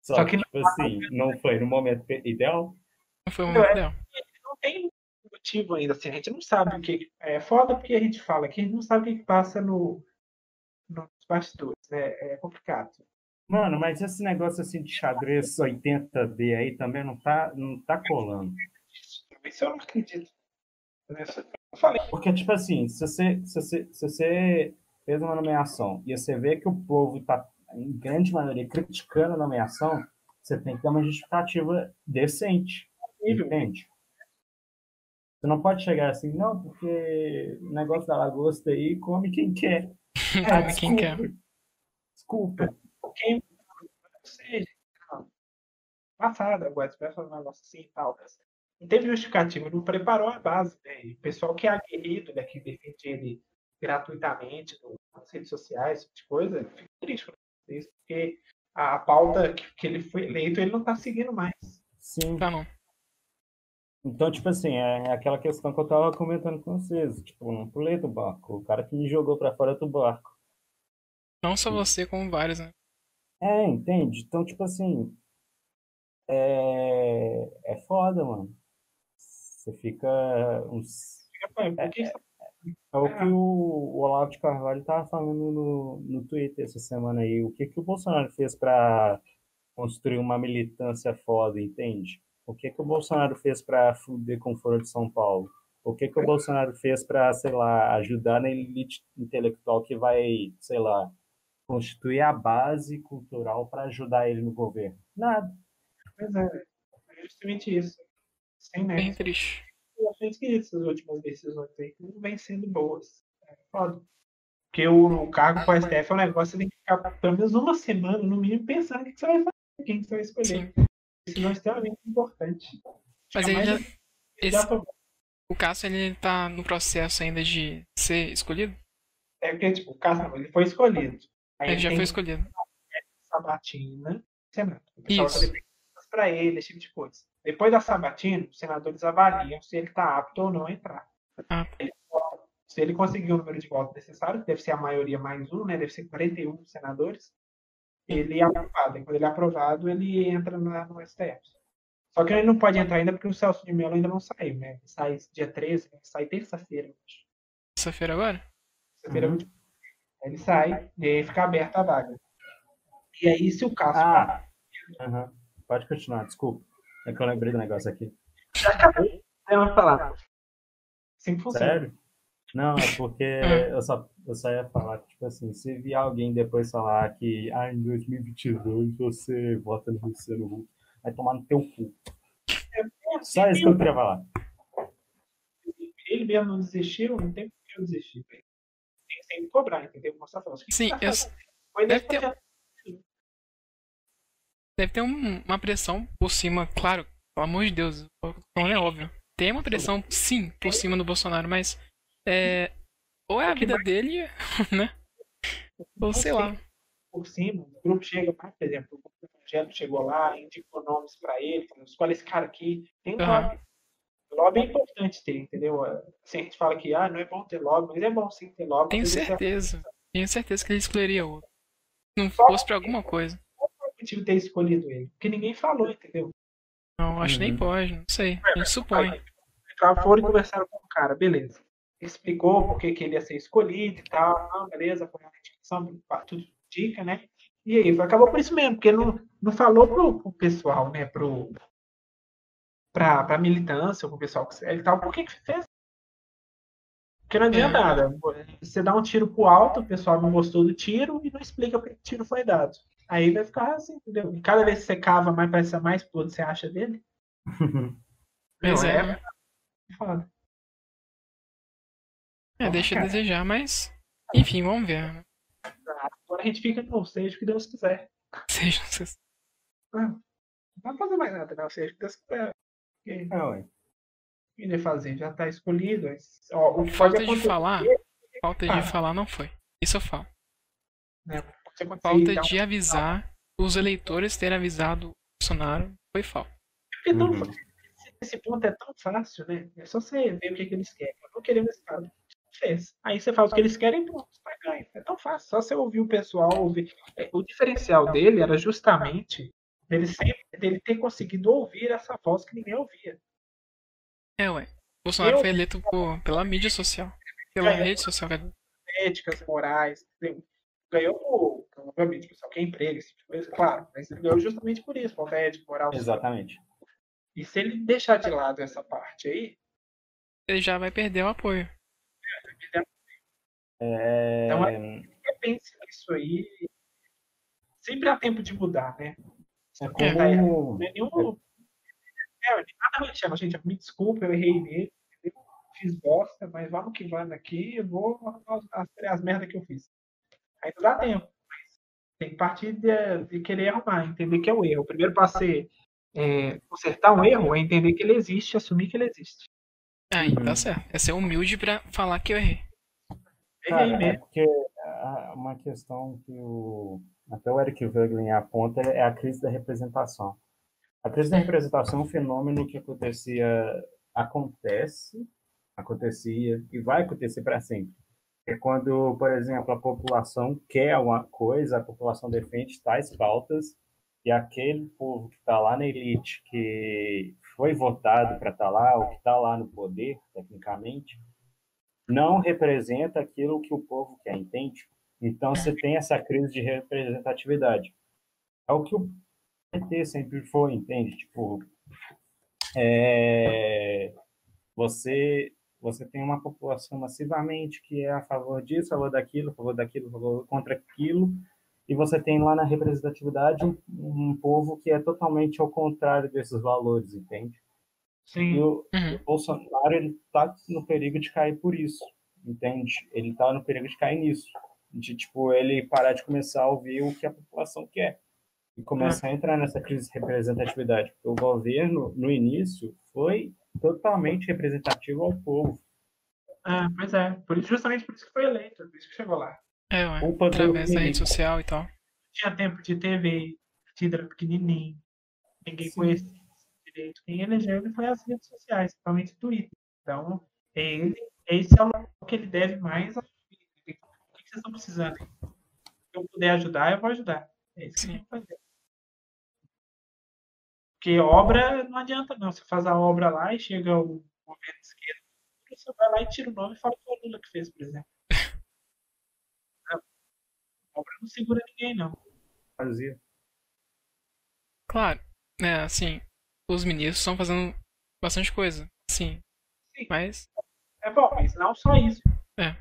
[SPEAKER 3] Só,
[SPEAKER 2] Só
[SPEAKER 3] que,
[SPEAKER 2] que
[SPEAKER 3] tipo assim, não foi no momento ideal.
[SPEAKER 1] Não foi um
[SPEAKER 2] Eu-
[SPEAKER 1] momento ideal.
[SPEAKER 2] Não tem motivo ainda, assim. A gente não sabe o que. É foda porque a gente fala que a gente não sabe o que passa no, nos bastidores, né? É complicado.
[SPEAKER 3] Mano, mas esse negócio assim de xadrez 80D aí também não tá, não tá colando.
[SPEAKER 2] Isso eu não acredito. Eu falei,
[SPEAKER 3] Porque, tipo assim, se você, se você, se você fez uma nomeação e você vê que o povo está, em grande maioria, criticando a nomeação, você tem que dar uma justificativa decente. Entende? Você não pode chegar assim, não, porque o negócio da lagosta aí come quem quer. Ah,
[SPEAKER 1] Come quem quer.
[SPEAKER 3] Desculpa.
[SPEAKER 2] quem não seja. Passada, o Express foi um negócio assim e tal. Não teve justificativa, não preparou a base. Né? E o pessoal que é aguerrido, né, que defende ele gratuitamente nas redes sociais, esse tipo de coisa, fica triste com isso, porque a, a pauta que, que ele foi eleito, ele não está seguindo mais.
[SPEAKER 3] Sim.
[SPEAKER 1] Tá não.
[SPEAKER 3] Então, tipo assim, é aquela questão que eu tava comentando com vocês. Tipo, eu não pulei do barco. O cara que me jogou pra fora do barco.
[SPEAKER 1] Não só você, como vários, né?
[SPEAKER 3] É, entende? Então, tipo assim, é, é foda, mano. Você fica uns.
[SPEAKER 2] Que isso
[SPEAKER 3] É o que o, o Olavo de Carvalho tava falando no, no Twitter essa semana aí. O que que o Bolsonaro fez pra construir uma militância foda, entende? O que que o Bolsonaro fez pra fuder com o Foro de São Paulo? O que que o Bolsonaro fez pra, sei lá, ajudar na elite intelectual que vai, sei lá, constituir a base cultural para ajudar ele no governo? Nada.
[SPEAKER 2] Pois é, é justamente isso. Sem
[SPEAKER 1] Bem
[SPEAKER 2] nexo.
[SPEAKER 1] triste.
[SPEAKER 2] Eu achei esquisito essas últimas decisões aí, que não vêm sendo boas. É foda. Porque o, o cargo para STF é um negócio que você tem que ficar pelo menos uma semana, no mínimo, pensando o que você vai fazer, quem que você vai escolher.
[SPEAKER 1] Sim.
[SPEAKER 2] Decisão é extremamente importante.
[SPEAKER 1] Mas ele já, esse- o Cássio, ele tá no processo ainda de ser escolhido?
[SPEAKER 2] É porque, tipo, o não, ele foi escolhido. Aí
[SPEAKER 1] Ele já
[SPEAKER 2] tem
[SPEAKER 1] foi escolhido.
[SPEAKER 2] sabatina, Senado. O pessoal
[SPEAKER 1] Isso.
[SPEAKER 2] tá para ele, esse tipo de coisa. Depois da sabatina, os senadores avaliam se ele está apto ou não a entrar.
[SPEAKER 1] Ah.
[SPEAKER 2] Ele. Se ele conseguir o número de votos necessário, deve ser a maioria mais um, né? Deve ser 41 senadores, ele é aprovado. E quando ele é aprovado, ele entra na- no STF. Só que ele não pode entrar ainda porque o Celso de Mello ainda não saiu, né? Ele sai dia 13, ele sai terça-feira. eu acho.
[SPEAKER 1] Terça-feira agora?
[SPEAKER 2] Terça-feira é
[SPEAKER 3] Uhum.
[SPEAKER 2] ele sai e aí fica aberta a vaga. E aí, se o caso
[SPEAKER 3] Ah, aham. pode continuar, desculpa. É que eu lembrei do negócio aqui.
[SPEAKER 2] já acabou, eu vou falar. Funciona.
[SPEAKER 3] Sério? Não, é porque eu só, eu só ia falar que, tipo assim, se vier alguém depois falar que ah, em 2022 você vota no Luciano Huck, vai tomar no teu cu. Só isso que eu queria falar.
[SPEAKER 2] Ele mesmo não desistiu, não tem por que eu desistir. Tem que sempre cobrar, entendeu? Mostrar pra
[SPEAKER 1] Sim,
[SPEAKER 2] tá
[SPEAKER 1] eu- deve ter-
[SPEAKER 2] projeto.
[SPEAKER 1] Deve ter um- uma pressão por cima, claro, pelo amor de Deus, não é óbvio. Tem uma pressão, sim, por cima do Bolsonaro, mas é, ou é a vida dele, né? Ou sei lá.
[SPEAKER 2] Por cima, o grupo chega, por exemplo, o grupo chegou lá, indicou nomes pra ele, falou, escolhe esse cara aqui. Tem
[SPEAKER 1] Aham.
[SPEAKER 2] lobby. Lobby é importante ter, entendeu? Assim, a gente fala que ah, não é bom ter lobby, mas é bom sim ter lobby.
[SPEAKER 1] Tenho certeza. Tenho certeza que ele escolheria outro. Se não fosse pra alguma coisa.
[SPEAKER 2] objetivo ter escolhido ele. Porque ninguém falou, entendeu?
[SPEAKER 1] Não, acho que nem
[SPEAKER 3] Uhum.
[SPEAKER 1] pode, não sei. A gente supõe.
[SPEAKER 2] Entraram, foram e conversaram com o cara, beleza. Explicou por que que ele ia ser escolhido e tal. Não, beleza, foi uma indicação, tudo dica, né? E aí, acabou por isso mesmo, porque não, não falou pro, pro pessoal, né? Pro, pra, pra militância, pro pessoal que ele tal, por que que fez? Porque não adianta
[SPEAKER 1] É.
[SPEAKER 2] nada. Você dá um tiro pro alto, o pessoal não gostou do tiro e não explica por que o tiro foi dado. Aí vai ficar assim, entendeu? E cada vez que você cava mais, parece mais podre você acha dele.
[SPEAKER 1] Pois
[SPEAKER 2] Meu,
[SPEAKER 1] é.
[SPEAKER 2] é foda.
[SPEAKER 1] É, deixa a desejar, mas. Enfim, vamos ver. né?
[SPEAKER 2] Agora a gente fica no seja o que Deus quiser.
[SPEAKER 1] Seja vocês.
[SPEAKER 2] Não vai fazer mais nada, não. Seja o que Deus quiser. Porque
[SPEAKER 3] É, ué.
[SPEAKER 2] O que fazer? Já tá escolhido. Ó, o que
[SPEAKER 1] Falta de
[SPEAKER 2] acontecer,
[SPEAKER 1] falar, falta de
[SPEAKER 2] Ah.
[SPEAKER 1] falar não foi. Isso eu falo.
[SPEAKER 2] né, acontecer
[SPEAKER 1] Falta
[SPEAKER 2] e dar um-
[SPEAKER 1] de avisar, os eleitores terem avisado o Bolsonaro, foi falta.
[SPEAKER 2] Porque
[SPEAKER 3] Uhum.
[SPEAKER 2] esse- Esse ponto é tão fácil, né? É só você ver o que, que eles querem. Eu não queremos esse cara. Fez. Aí você faz o que eles querem e pronto, vai ganhar. É tão fácil. Só você ouvir o pessoal ouvir. É, O diferencial dele era justamente dele sempre dele ter conseguido ouvir essa voz que ninguém ouvia.
[SPEAKER 1] É, ué. Bolsonaro
[SPEAKER 2] Eu-
[SPEAKER 1] foi eleito por- pela mídia social. Pela
[SPEAKER 2] Ganhou.
[SPEAKER 1] rede social.
[SPEAKER 2] éticas, morais? Ganhou, por- obviamente, pessoal, que é emprego, esse tipo de coisa, claro, mas ele ganhou justamente por isso, falta ética, moral.
[SPEAKER 3] Exatamente.
[SPEAKER 2] E se ele deixar de lado essa parte aí,
[SPEAKER 1] Ele já vai perder o apoio.
[SPEAKER 3] É...
[SPEAKER 2] Então, repense nisso aí. Sempre há tempo de mudar, né?
[SPEAKER 3] é como...
[SPEAKER 2] Não é nenhum. É, nada me chama, gente. Me desculpa, eu errei nele. entendeu? Fiz bosta, mas vamos que vamos aqui. Eu vou as, as, as merdas que eu fiz. Aí não dá tempo. Mas tem que partir de, de querer arrumar, entender que é o erro. O primeiro passo é, é consertar um erro é entender que ele existe, assumir que ele existe.
[SPEAKER 1] Aí,
[SPEAKER 3] Uhum.
[SPEAKER 1] tá certo. É ser humilde pra falar que eu errei.
[SPEAKER 3] Cara,
[SPEAKER 2] Errei
[SPEAKER 3] é porque ah, uma questão que o, até o Eric Wegelin aponta é a crise da representação. A crise da representação é um fenômeno que acontecia, acontece, acontecia e vai acontecer para sempre. É quando, por exemplo, a população quer uma coisa, a população defende tais pautas e aquele povo que está lá na elite, que foi votado para estar lá, ou que está lá no poder, tecnicamente, não representa aquilo que o povo quer, entende? Então você tem essa crise de representatividade. É o que o PT sempre foi, entende? Tipo, é, você você tem uma população massivamente que é a favor disso, a favor daquilo, a favor daquilo, a favor contra aquilo, e você tem lá na representatividade um, um povo que é totalmente ao contrário desses valores, entende? E
[SPEAKER 2] Sim.
[SPEAKER 3] o,
[SPEAKER 1] Uhum.
[SPEAKER 3] o Bolsonaro ele tá no perigo de cair por isso, entende? Ele tá no perigo de cair nisso, de tipo ele parar de começar a ouvir o que a população quer e começar a entrar nessa crise de representatividade. Porque o governo no início foi totalmente representativo ao povo.
[SPEAKER 2] Ah, pois é. Por isso, justamente por isso que foi eleito, por isso que chegou lá.
[SPEAKER 1] É, ué.
[SPEAKER 3] Do
[SPEAKER 1] Através da rede social e tal.
[SPEAKER 2] tinha tempo de TV, partido era pequenininho, ninguém
[SPEAKER 3] Sim.
[SPEAKER 2] conhecia direito. Quem elegeu ele foi as redes sociais, principalmente o Twitter. Então, é ele, esse é o local que ele deve mais a O que vocês estão precisando? Se eu puder ajudar, eu vou ajudar. É isso que
[SPEAKER 1] Sim.
[SPEAKER 2] que fazer. Porque obra não adianta, não. Você faz a obra lá e chega o governo de esquerda, você vai lá e tira o nome e fala que foi o Lula que fez, por exemplo. Não. A obra não segura ninguém, não.
[SPEAKER 3] Fazia.
[SPEAKER 1] Claro, né, assim, os ministros estão fazendo bastante coisa. Sim.
[SPEAKER 2] Sim.
[SPEAKER 1] Mas,
[SPEAKER 2] É bom, mas não só isso.
[SPEAKER 1] É.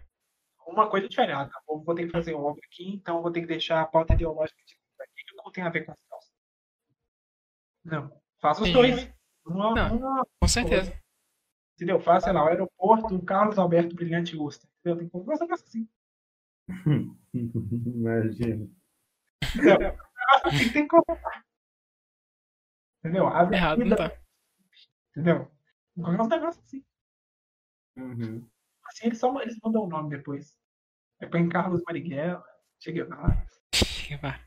[SPEAKER 2] Uma coisa diferente. Ah, tá, vou, vou ter que fazer uma obra aqui, então vou ter que deixar a pauta ideológica de aqui que não tem a ver com as calças. Não. Faça os
[SPEAKER 1] Sim.
[SPEAKER 2] dois. Uma,
[SPEAKER 1] Não.
[SPEAKER 2] uma,
[SPEAKER 1] com certeza.
[SPEAKER 2] entendeu? Faça, sei lá, o aeroporto do Carlos Alberto Brilhante Usta. Entendeu? Tem que fazer um negócio assim.
[SPEAKER 3] Imagina.
[SPEAKER 2] Entendeu? Um negócio assim tem que colocar. Entendeu? A
[SPEAKER 1] Errado não tá.
[SPEAKER 2] Entendeu? Colocar uns negócios assim.
[SPEAKER 3] Uhum.
[SPEAKER 2] Assim eles, só, eles mudam o nome depois. Aí põe Carlos Marighella, Che lá.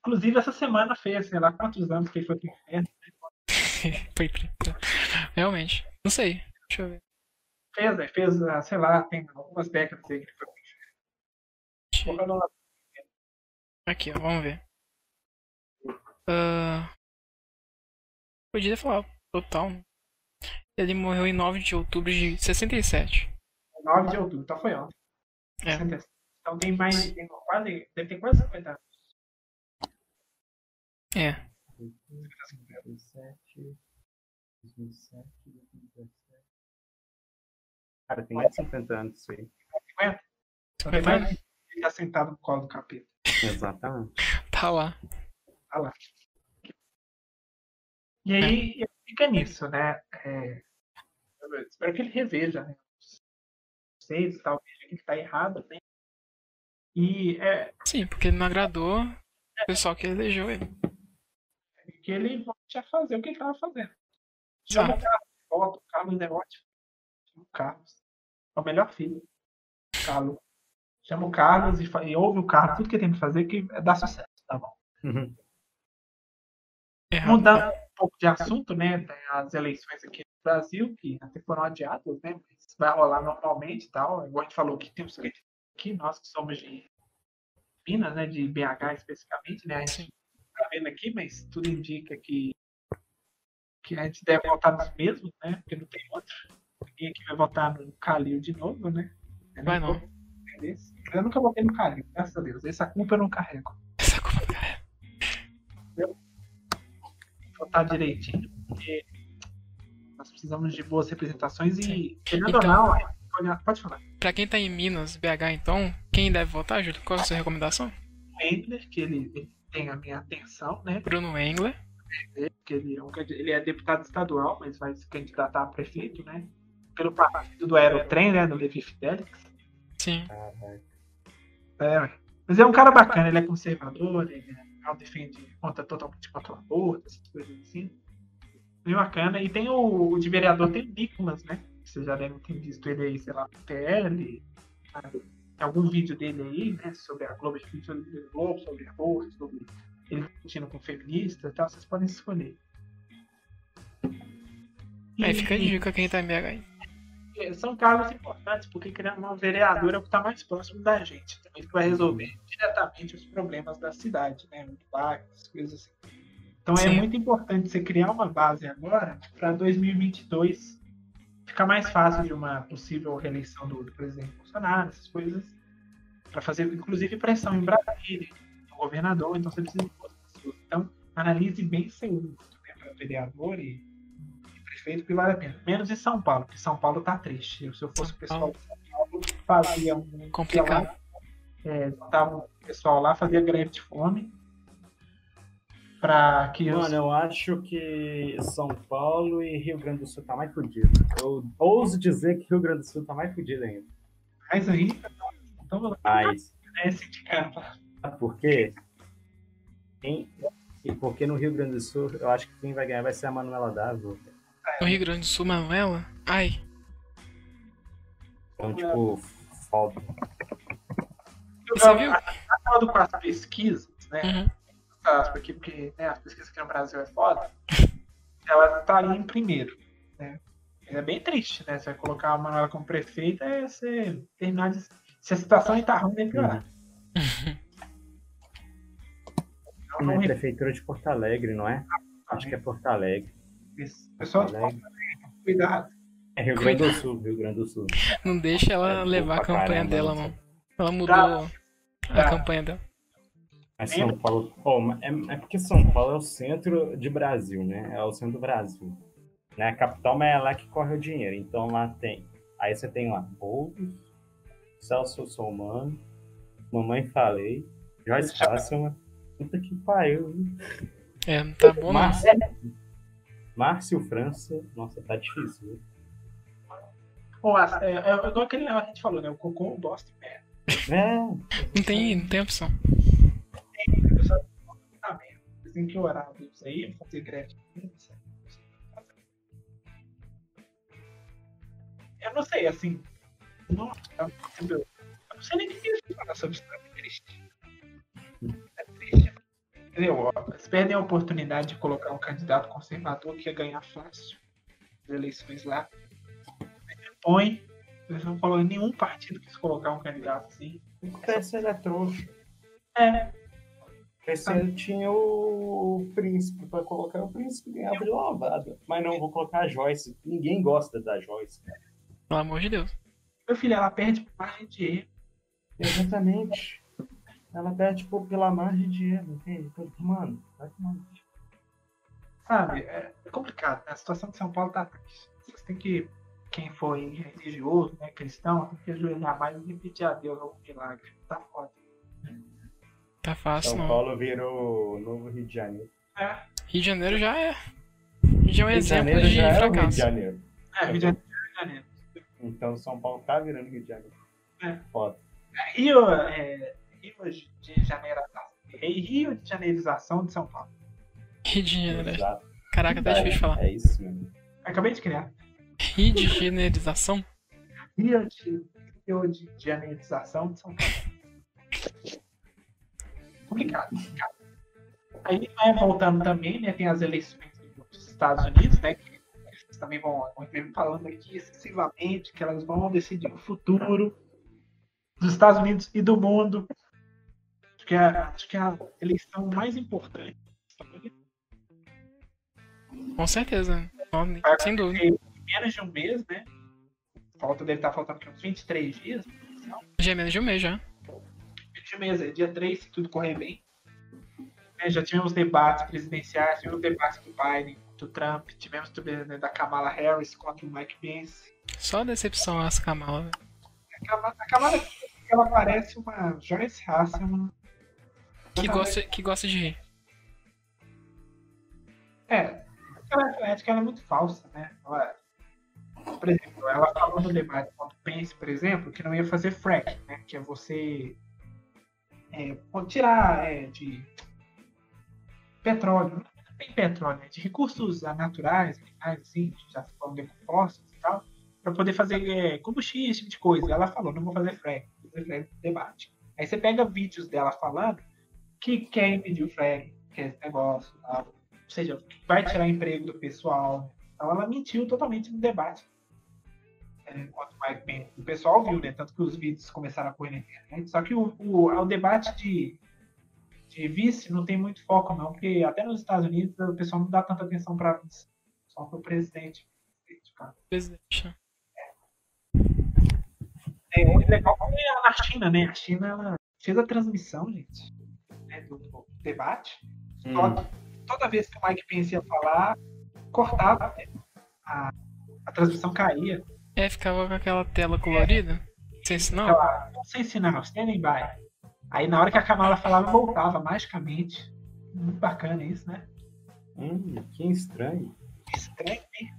[SPEAKER 2] Inclusive, essa semana fez, sei lá quantos anos que ele foi pro inferno.
[SPEAKER 1] Foi trinta. Realmente. Não sei. Deixa eu ver.
[SPEAKER 2] Fez, né? Fez, ah, sei lá, tem algumas décadas aí que ele foi pro não-
[SPEAKER 1] Aqui, ó, vamos ver. Ah, podia falar total. né? Ele morreu em 9 de outubro de 67.
[SPEAKER 2] 9 de outubro, então foi ontem.
[SPEAKER 1] É.
[SPEAKER 2] Então tem mais, tem quase, deve ter quase 50 anos.
[SPEAKER 1] É.
[SPEAKER 3] 2007, 2007, 2017. Cara, tem mais de 50 anos isso aí.
[SPEAKER 2] 50?
[SPEAKER 1] Só
[SPEAKER 2] Tem
[SPEAKER 1] tá-
[SPEAKER 2] tá sentado no colo do capeta.
[SPEAKER 3] Exatamente.
[SPEAKER 1] tá Tá lá.
[SPEAKER 2] Tá lá. E aí fica nisso, né? É, espero que ele reveja, né? Vocês tal, veja que ele tá errado, né? E é,
[SPEAKER 1] Sim, porque ele não agradou o pessoal que elegeu ele.
[SPEAKER 2] que ele volte a fazer o que ele tava fazendo. Chama o
[SPEAKER 1] Exato.
[SPEAKER 2] Carlos de volta, o Carlos é ótimo. Chama o Carlos. É o melhor filho. Carlos. Chama o Carlos e, e ouve o Carlos, tudo que ele tem que fazer que dá sucesso, tá bom.
[SPEAKER 3] Uhum.
[SPEAKER 1] Errado.
[SPEAKER 2] Mudando um pouco de assunto, né? Tem as eleições aqui no Brasil, que até foram adiadas, né? Mas vai rolar normalmente e tal. Igual a gente falou que temos que aqui, nós que somos de Minas, né? De BH especificamente, né? A gente
[SPEAKER 1] Sim.
[SPEAKER 2] tá vendo aqui, mas tudo indica que, que a gente deve votar nos mesmos, né? Porque não tem outro. Ninguém aqui vai votar no Calil de novo, né? Eu
[SPEAKER 1] Vai não.
[SPEAKER 2] vou desse. Eu nunca votei no Calil, graças a Deus. Essa culpa eu não carrego.
[SPEAKER 1] Essa culpa do cara.
[SPEAKER 2] votar direitinho, porque nós precisamos de boas representações
[SPEAKER 1] Sim.
[SPEAKER 2] e, querendo
[SPEAKER 1] Então-
[SPEAKER 2] ou não, pode, falar.
[SPEAKER 1] Pra quem tá em Minas, BH, então, quem deve votar, Júlio? Qual é a sua recomendação?
[SPEAKER 2] O Endler, que ele, ele tem a minha atenção, né?
[SPEAKER 1] Bruno Engler.
[SPEAKER 2] Porque ele é, um ele é deputado estadual, mas vai se candidatar a prefeito, né? Pelo partido do Aerotrem, né? Do Levi Fidelix.
[SPEAKER 1] Sim.
[SPEAKER 3] Caraca.
[SPEAKER 2] É, mas é um cara bacana, ele é conservador, ele é, não defende contra totalmente contra o aborto, essas coisas assim. Bem bacana. E tem o, o de vereador, tem o Nicolas, né? Vocês já devem ter visto ele aí, sei lá, no TL. sabe? Tem algum vídeo dele aí, né? Sobre a Globo, sobre o Globo, sobre aborto, sobre ele discutindo com feministas e tal. Vocês podem escolher.
[SPEAKER 1] Aí fica a dica quem tá em BH aí.
[SPEAKER 2] é, são cargos importantes, porque querendo uma vereadora é o que está mais próximo da gente, também que vai resolver diretamente os problemas da cidade, né? As coisas assim. Então é
[SPEAKER 1] Sim.
[SPEAKER 2] muito importante você criar uma base agora para 2022 ficar mais fácil de uma possível reeleição do, do presidente Bolsonaro, essas coisas, para fazer inclusive pressão em Brasília, no governador, então você precisa de pessoas. Então analise bem seu né, para vereador e prefeito que vale a pena. Menos em São Paulo, porque São Paulo tá triste. Se eu fosse o pessoal de São Paulo, fazia um.
[SPEAKER 1] Complicado.
[SPEAKER 2] É, botava o pessoal lá, fazia greve de fome. Pra que os.
[SPEAKER 3] Mano, eu acho que São Paulo e Rio Grande do Sul tá mais fudido. Eu ouso dizer que Rio Grande do Sul tá mais fudido ainda.
[SPEAKER 2] Mas aí. Então, lá,
[SPEAKER 3] Mas,
[SPEAKER 2] né, sindicato.
[SPEAKER 3] por quê? Quem- e porque no Rio Grande do Sul, eu acho que quem vai ganhar vai ser a Manuela Dávila.
[SPEAKER 1] No Rio Grande do Sul, Manuela? Ai,
[SPEAKER 3] Então, tipo, foda.
[SPEAKER 1] Você viu?
[SPEAKER 2] Acordo com as pesquisas, né?
[SPEAKER 1] uhum.
[SPEAKER 2] aspas aqui, porque né, as pesquisas aqui no Brasil é foda, ela tá ali em primeiro. Né? É bem triste, né? Você vai colocar a Manuela como prefeita é você terminar de. Se a situação aí tá ruim, vai piorar. Então,
[SPEAKER 3] Não é
[SPEAKER 2] não
[SPEAKER 3] prefeitura de Porto Alegre, não é? Acho que é Porto Alegre.
[SPEAKER 2] Isso. Pessoal,
[SPEAKER 3] Porto Alegre.
[SPEAKER 2] cuidado.
[SPEAKER 3] É Rio Grande do Sul, Rio Grande do Sul.
[SPEAKER 1] Não deixa ela
[SPEAKER 3] É,
[SPEAKER 1] levar a campanha
[SPEAKER 3] caramba,
[SPEAKER 1] dela,
[SPEAKER 3] não.
[SPEAKER 1] não. Ela mudou a
[SPEAKER 2] Tá.
[SPEAKER 1] campanha dela.
[SPEAKER 3] Mas São Paulo. Mas é, é porque São Paulo é o centro de Brasil, né? É o centro do Brasil. Né? A capital, mas é lá que corre o dinheiro. Então lá tem. Aí você tem lá Boulos, Celso Somano, Mamãe Falei, Joyce Hasselman. Puta que pariu.
[SPEAKER 1] É, não tá bom não.
[SPEAKER 3] Márcio, França. Nossa, tá difícil. viu?
[SPEAKER 2] Pô, a- é, é igual aquele negócio que a gente falou, né? O cocô bosta e merda.
[SPEAKER 3] É,
[SPEAKER 1] Não tem, não tem opção.
[SPEAKER 2] O pessoal tá merda. Vocês têm que orar isso aí, fazer greve. Eu não sei, assim. Não, eu, eu não sei nem o que eu falar sobre isso. É triste. Entendeu? Eles perdem a oportunidade de colocar um candidato conservador que ia ganhar fácil as eleições lá. Põe. Eles não colocam nenhum partido quis colocar um candidato assim.
[SPEAKER 3] o PSL é trouxa.
[SPEAKER 2] É,
[SPEAKER 3] O PSL tinha o príncipe pra colocar o príncipe ganhava de lavada. Mas não, vou colocar a Joyce. Ninguém gosta da Joyce.
[SPEAKER 1] Pelo amor de Deus.
[SPEAKER 2] meu filho, ela perde por margem de erro.
[SPEAKER 3] Exatamente. Ela perde tipo, pela margem de erro, entende? Então, Mano, vai tomar. no cu.
[SPEAKER 2] Sabe? É, é complicado. né? A situação de São Paulo tá triste. Vocês têm que, quem for religioso, né, cristão, tem que ajoelhar mais e pedir a Deus algum milagre. Tá foda.
[SPEAKER 1] Tá fácil,
[SPEAKER 3] São
[SPEAKER 1] não.
[SPEAKER 3] Paulo virou o novo Rio de Janeiro.
[SPEAKER 2] É,
[SPEAKER 1] Rio de Janeiro já é. Já é um
[SPEAKER 3] Rio de
[SPEAKER 1] exemplo
[SPEAKER 3] Janeiro
[SPEAKER 1] de
[SPEAKER 3] já é Rio de
[SPEAKER 1] fracasso.
[SPEAKER 3] Janeiro.
[SPEAKER 2] é, Rio de Janeiro, Rio de Janeiro.
[SPEAKER 3] Então São Paulo tá virando Rio de Janeiro.
[SPEAKER 2] É.
[SPEAKER 3] Foda.
[SPEAKER 2] Rio, é, Rio de Janeiro, Rio de Janeirização de São Paulo.
[SPEAKER 1] Rio de Janeiro.
[SPEAKER 3] Exato.
[SPEAKER 1] Caraca, tá difícil de falar.
[SPEAKER 3] É isso mesmo.
[SPEAKER 2] Acabei de criar.
[SPEAKER 1] Rio de Janeirização?
[SPEAKER 2] Rio de, Rio de Janeirização de São Paulo. Complicado, complicado. Aí, né, voltando também, né, tem as eleições dos Estados Unidos, né, que eles também vão, vão falando aqui excessivamente que elas vão decidir o futuro dos Estados Unidos e do mundo. Acho que é, acho que é a eleição mais importante.
[SPEAKER 1] Com certeza. Não, sem dúvida.
[SPEAKER 2] Menos de um mês, né? Falta dele estar faltando aqui uns 23 dias.
[SPEAKER 1] Já é menos de um mês já.
[SPEAKER 2] 20 meses, é dia 3, se tudo correr bem. É, já tivemos debates presidenciais, tivemos debates do Biden, do Trump, tivemos também né, da Kamala Harris contra o Mike Pence.
[SPEAKER 1] Só decepção essa Kamala. velho.
[SPEAKER 2] A Kamala, a Kamala ela parece uma Joyce Hasselman.
[SPEAKER 1] Que gosta, que gosta de rir.
[SPEAKER 2] É, ela, acho que ela é muito falsa, né? Ela, por exemplo, ela falou no debate contra o Pence, por exemplo, que não ia fazer fracking, né? Que é você é, tirar é, de petróleo, não tem petróleo, né? de recursos naturais, assim, já foram decompostos e tal, para poder fazer é, combustível, esse tipo de coisa. Ela falou, não vou fazer fracking, vou fazer fracking no debate. Aí você pega vídeos dela falando que quer impedir o fracking, que é esse negócio, tal. ou seja, vai tirar emprego do pessoal. Então ela mentiu totalmente no debate. É, contra o Mike Pence. O pessoal viu, né? Tanto que os vídeos começaram a correr na internet. Só que o, o, o debate de, de vice não tem muito foco, não, porque até nos Estados Unidos o pessoal não dá tanta atenção para vice, só para o presidente.
[SPEAKER 1] Presidente. né?
[SPEAKER 2] É muito legal como é na China, né? A China fez a transmissão, gente, né, do, do debate. Só
[SPEAKER 3] Hum.
[SPEAKER 2] toda vez que o Mike Pence ia falar, cortava, né? a, a transmissão caía.
[SPEAKER 1] É, ficava com aquela tela colorida. Sem sinal.
[SPEAKER 2] Aquela, não sei sinal, standing by. Aí na hora que a Kamala falava, voltava magicamente. Muito bacana isso, né?
[SPEAKER 3] Hum, que estranho.
[SPEAKER 2] Estranho, hein?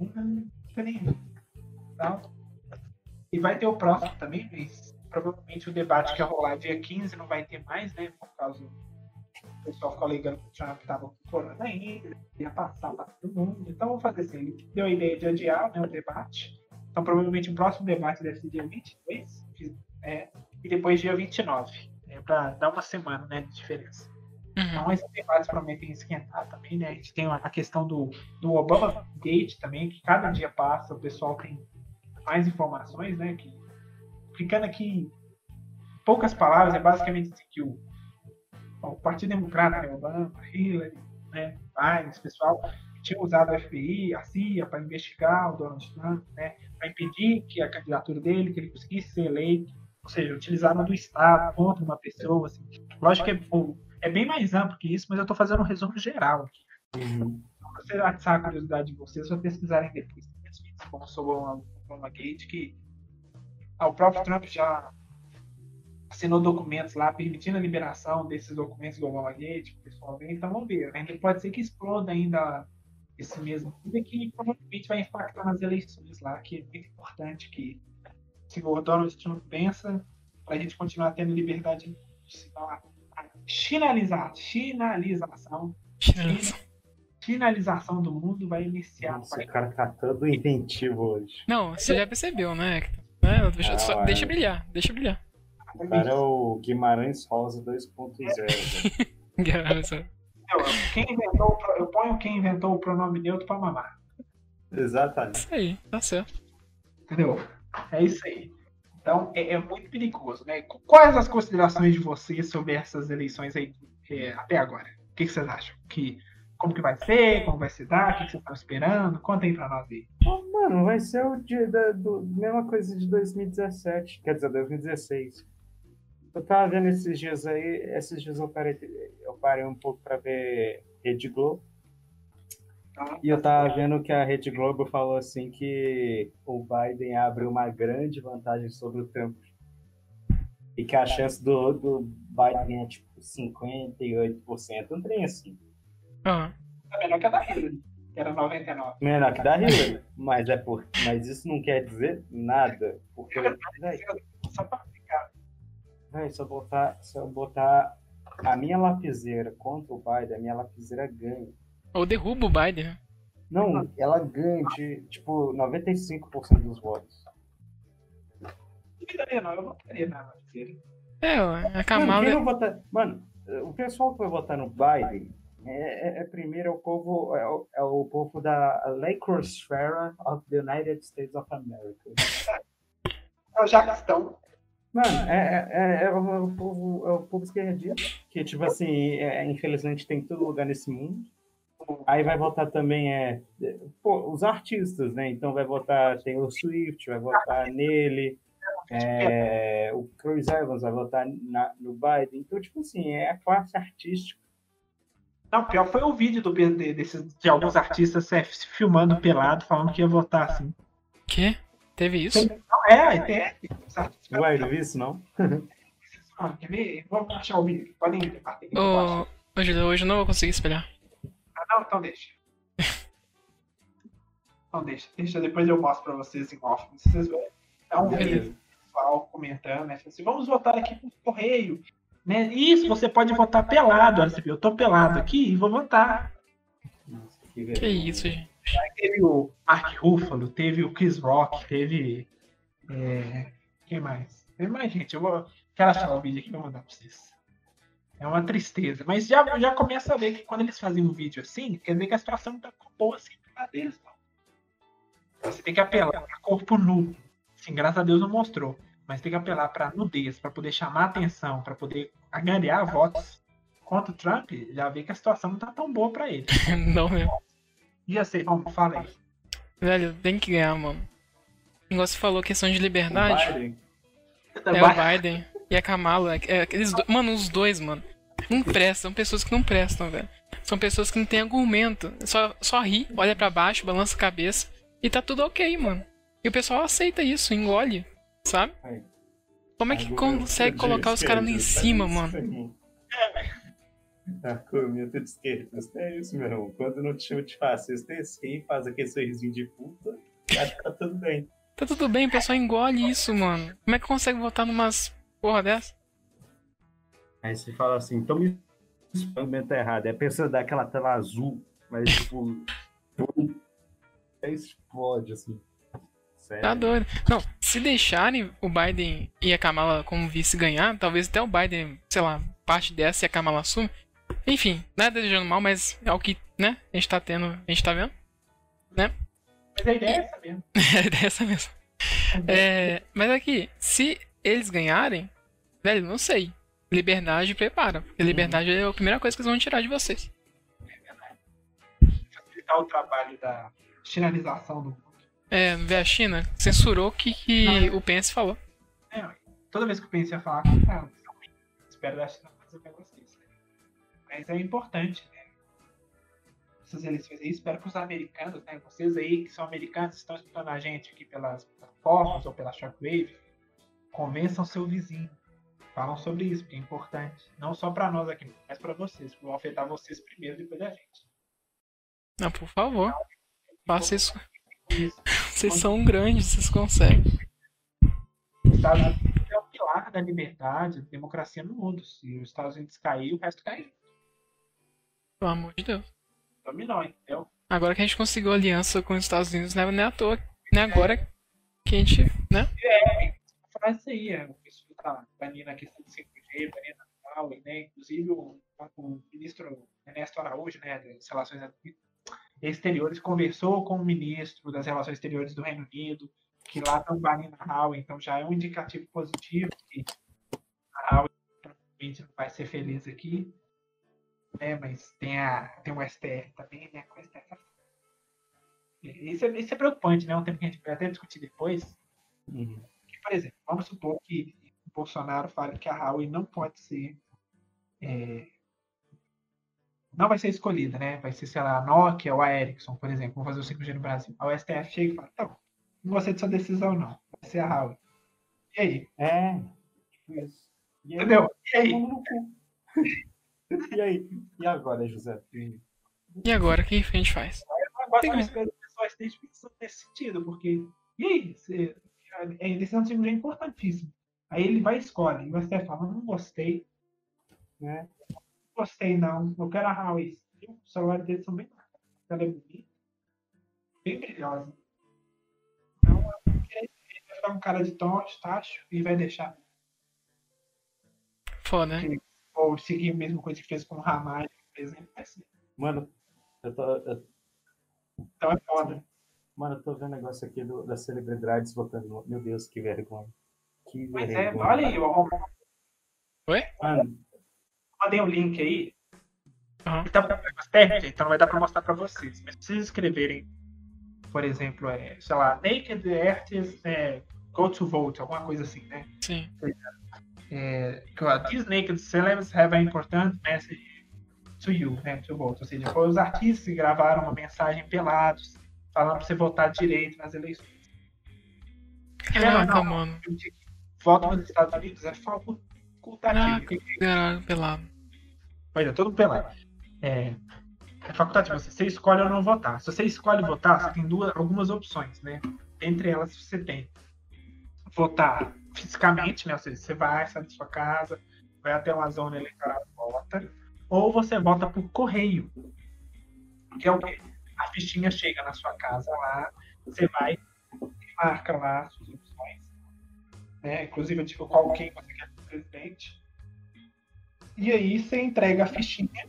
[SPEAKER 2] Hum, Estranho. Tal. E vai ter o próximo também, mas provavelmente o debate que ia rolar dia 15 não vai ter mais, né? Por causa o pessoal ficou alegando que o Trump estava com corona ainda, ia passar para todo mundo. Então vamos fazer assim, ele deu a ideia de adiar né, o debate. Então provavelmente o próximo debate deve ser dia 22 é, e depois dia 29. É, para dar uma semana né, de diferença.
[SPEAKER 1] Uhum.
[SPEAKER 2] Então esses debates prometem esquentar também, né? A gente tem a questão do, do Obama Gate também, que cada dia passa, o pessoal tem mais informações, né? Que, ficando aqui em poucas palavras, é basicamente assim que o, o Partido Democrata, né, Obama, Hillary, né, Biden, esse pessoal, tinha usado a FBI, a CIA, para investigar o Donald Trump, né? Para impedir que a candidatura dele, que ele conseguisse ser eleito, ou seja, utilizaram do Estado contra uma pessoa, assim. Lógico que é, pô, é bem mais amplo que isso, mas eu estou fazendo um resumo geral aqui.
[SPEAKER 3] Uhum.
[SPEAKER 2] Se você atiçar a curiosidade de vocês, só pesquisarem depois como sobre o Obama Gate, que ah, o próprio Trump já assinou documentos lá permitindo a liberação desses documentos do Obama Gate, o pessoal ver, então vamos ver. Ainda pode ser que exploda ainda esse mesmo e que provavelmente vai impactar nas eleições lá, que é muito importante que se o Donald Trump pensa para a gente continuar tendo liberdade de se falar. Finalizar, finalização, do mundo vai iniciar.
[SPEAKER 3] Nossa, o cara tá todo inventivo hoje.
[SPEAKER 1] Não, você já percebeu, né? Né? Deixa,
[SPEAKER 3] Ah,
[SPEAKER 1] só- deixa brilhar, deixa brilhar.
[SPEAKER 3] O cara é o Guimarães Rosa 2.0. velho.
[SPEAKER 2] Eu, quem inventou, eu ponho quem inventou o pronome neutro para mamar.
[SPEAKER 3] Exatamente.
[SPEAKER 1] Isso aí, tá certo.
[SPEAKER 2] Entendeu? É isso aí. Então, é, é muito perigoso, né? Qu- Quais as considerações de vocês sobre essas eleições aí é, até agora? O que, que vocês acham? Que, como que vai ser? Como vai se dar? O que, vocês estão esperando? Conta aí pra nós aí.
[SPEAKER 3] Mano, vai ser o dia da do, mesma coisa de 2017, quer dizer, 2016. Eu tava vendo esses dias aí, esses dias eu parei, eu parei um pouco pra ver Rede Globo. E eu tava vendo que a Rede Globo falou assim que o Biden abre uma grande vantagem sobre o Trump. E que a chance do, do, Biden ganha tipo 58%, um trem assim.
[SPEAKER 1] Aham.
[SPEAKER 2] É melhor que a da Hillary, que era 99.
[SPEAKER 3] Menor que da Hillary. Mas, é por... Mas isso não quer dizer nada. Porque, véi,
[SPEAKER 2] Só pra ficar.
[SPEAKER 3] véi, se, eu botar, se eu botar a minha lapiseira contra o Biden, a minha lapiseira ganha.
[SPEAKER 1] Ou derruba o Biden, né?
[SPEAKER 3] Não, ela ganha de, tipo, 95% dos votos.
[SPEAKER 2] Não duvidaria, não. Eu não queria nada.
[SPEAKER 1] É, a
[SPEAKER 3] Mano,
[SPEAKER 1] Kamala.
[SPEAKER 3] vai votar... Mano, o pessoal que vai votar no Biden é, é- é primeiro é o povo, é o, é o povo da Lacrosfera of the United States of America.
[SPEAKER 2] É o Jackstão.
[SPEAKER 3] Mano, é, é, é, é o, o povo, é o povo esquerdista, que, tipo assim, infelizmente tem em todo lugar nesse mundo. Aí vai votar também é, pô, os artistas, né? Então vai votar Taylor Swift, vai votar nele, o Chris Evans vai votar na- no Biden. Então, tipo assim, é a classe artística.
[SPEAKER 2] Não, pior foi o vídeo do BND, desses, de alguns artistas é, se filmando pelado, falando que ia votar assim.
[SPEAKER 1] Quê? Teve isso?
[SPEAKER 2] Não, é. Os artistas
[SPEAKER 3] Ué, não viu isso, não?
[SPEAKER 2] Ah, quer ver? Vamos achar o vídeo. Podem debater.
[SPEAKER 1] Ô, ô Júlio, hoje eu não vou conseguir espelhar.
[SPEAKER 2] Ah, não, então deixa. Então deixa. Deixa, depois eu mostro pra vocês em off. Se vocês verem. É um
[SPEAKER 3] Beleza.
[SPEAKER 2] vídeo pessoal comentando, né? Assim, vamos votar aqui por correio. Né? Isso, você pode votar pelado. Olha, você viu, eu tô pelado aqui e vou votar.
[SPEAKER 3] Nossa, que
[SPEAKER 1] Que isso, gente.
[SPEAKER 2] Teve o Mark Ruffalo, teve o Chris Rock, teve. É... Quem mais? Teve mais gente. Eu vou. Quero achar o vídeo aqui pra mandar pra vocês. É uma tristeza. Mas já, já começa a ver que quando eles fazem um vídeo assim, quer dizer que a situação não tá boa assim pra deles, não. Você tem que apelar pra corpo nu. Sim, graças a Deus não mostrou. Mas tem que apelar pra nudez, pra poder chamar atenção, pra poder angariar votos contra o Trump, já vê que a situação não tá tão boa pra ele.
[SPEAKER 1] Não mesmo.
[SPEAKER 2] E assim, vamos, fala aí.
[SPEAKER 1] Velho, tem que ganhar, mano. Igual você falou, questão de
[SPEAKER 3] O
[SPEAKER 1] liberdade.
[SPEAKER 3] Biden,
[SPEAKER 1] É o Biden e a Kamala. É, aqueles do... Mano, os dois, mano. Não prestam, são pessoas que não prestam, velho. São pessoas que não têm argumento. Só, só ri, olha pra baixo, balança a cabeça e tá tudo ok, mano. E o pessoal aceita isso, engole, sabe? Como é que consegue colocar os caras lá em
[SPEAKER 3] esquerda,
[SPEAKER 1] cima,
[SPEAKER 3] é isso
[SPEAKER 1] mano?
[SPEAKER 3] mesmo. Argumento de esquerda, é isso mesmo. Quando não te chama de fascista, é assim, faz aquele sorrisinho de puta, acho que tá tudo bem.
[SPEAKER 1] Tá tudo bem, o pessoal engole isso, mano. Como é que consegue votar numas porra dessa?
[SPEAKER 3] Aí você fala assim, então me argumento errado. Aí a pessoa dá aquela tela azul, mas tipo. aí explode, assim. Sério.
[SPEAKER 1] Tá doido. Não, se deixarem o Biden e a Kamala como vice ganhar, talvez até o Biden, sei lá, parte dessa e a Kamala assume. Enfim, nada desejando mal, mas é o que, né, a gente tá tendo, a gente tá vendo.
[SPEAKER 2] Mas a ideia é essa mesmo.
[SPEAKER 1] É dessa mesmo. É, mas aqui, se eles ganharem, velho, não sei. Liberdade prepara. Porque liberdade é a primeira coisa que eles vão tirar de vocês.
[SPEAKER 2] Facilitar o trabalho da chinalização do mundo.
[SPEAKER 1] É, ver a China censurou o que, que o Pence falou.
[SPEAKER 2] É, toda vez que eu pensei em falar, ah, espero da China fazer pra vocês. né? Mas é importante, né? Essas eleições aí, espero que os americanos, né? Vocês aí que são americanos, estão escutando a gente aqui pelas plataformas ou pela Shockwave, convençam seu vizinho. Falam sobre isso, porque é importante. Não só pra nós aqui, mas pra vocês. Vão afetar vocês primeiro, depois da gente.
[SPEAKER 1] Não, por favor. Faça isso. Vocês são grandes, vocês conseguem.
[SPEAKER 2] Os Estados Unidos é o pilar da liberdade, da democracia no mundo. Se os Estados Unidos cair, o resto cai.
[SPEAKER 1] Pelo amor de Deus.
[SPEAKER 2] Dominou, entendeu?
[SPEAKER 1] Agora que a gente conseguiu aliança com os Estados Unidos, não é nem à toa. Não é agora que a gente, né?
[SPEAKER 2] falar isso aí, é, o pessoal tá banindo a questão do 5G, banindo a Huawei, né? Inclusive o, o ministro Ernesto Araújo, né, das Relações Exteriores, conversou com o ministro das Relações Exteriores do Reino Unido, que lá estão banindo a Huawei, então já é um indicativo positivo que a Huawei provavelmente não vai ser feliz aqui, né? Mas tem, a, tem o STF também, né? Com o STF. Isso é, isso é preocupante, né? Um tema que a gente vai até discutir depois,
[SPEAKER 3] Uhum.
[SPEAKER 2] por exemplo, vamos supor que o Bolsonaro fale que a Huawei não pode ser. é, não vai ser escolhida, né? Vai ser, sei lá, a Nokia ou a Ericsson, por exemplo, vão fazer o 5G no Brasil. A STF chega e fala: tá bom, não gostei de sua decisão, não. Vai ser a Huawei. E aí?
[SPEAKER 3] É, tipo isso. E aí,
[SPEAKER 2] Entendeu? E aí?
[SPEAKER 3] E aí? E agora, José?
[SPEAKER 1] E agora, o que a gente faz?
[SPEAKER 2] Agora
[SPEAKER 1] Tem
[SPEAKER 2] as coisas pessoais têm pensando nesse sentido, porque. E aí? Você, a decisão de segundo é importantíssima. Aí ele vai e escolhe. E você fala, não gostei.
[SPEAKER 3] Né?
[SPEAKER 2] Não gostei, não. Eu quero a Huawei. Os celulares deles são bem bacanas. Ela é bonita. Bem brilhosa. Então, eu vou querer- ele vai ficar um cara de toche, tacho, e vai deixar.
[SPEAKER 1] Foda, né?
[SPEAKER 2] Ou seguir a mesma coisa que fez com o Ramage, por exemplo.
[SPEAKER 3] Mano, eu tô, eu-
[SPEAKER 2] Então é foda.
[SPEAKER 3] mano, eu tô vendo negócio aqui do, das celebridades votando. Meu Deus, que vergonha. Que
[SPEAKER 2] Mas
[SPEAKER 3] vergonha.
[SPEAKER 2] é, olha aí, eu
[SPEAKER 3] Mano,
[SPEAKER 2] mandei um link aí. Ele tá com problemas técnicos, então não vai dar pra mostrar pra vocês. Mas se vocês escreverem, por exemplo, é, sei lá, Naked Artists é, Go to Vote, alguma coisa assim, né?
[SPEAKER 1] Sim.
[SPEAKER 2] É, These naked celebs have an important message to you, né? To vote. Ou seja, foi os artistas que gravaram uma mensagem pelados, falando pra você votar direito nas eleições.
[SPEAKER 1] Caraca,
[SPEAKER 2] não.
[SPEAKER 1] mano.
[SPEAKER 2] Voto nos Estados Unidos é facultativo.
[SPEAKER 1] Caraca. Pelado.
[SPEAKER 2] Pois é, todo pelado. É, é facultativo. Você, você escolhe ou não votar. Se você escolhe votar, você tem duas, algumas opções, né? Entre elas, você tem votar fisicamente, né? Ou seja, você vai, sai da sua casa, vai até uma zona eleitoral e vota. Ou você vota por correio. Que é o quê? A fichinha chega na sua casa lá, você vai, marca lá as suas opções. Né? Inclusive, tipo, qual quem você quer presidente. E aí você entrega a fichinha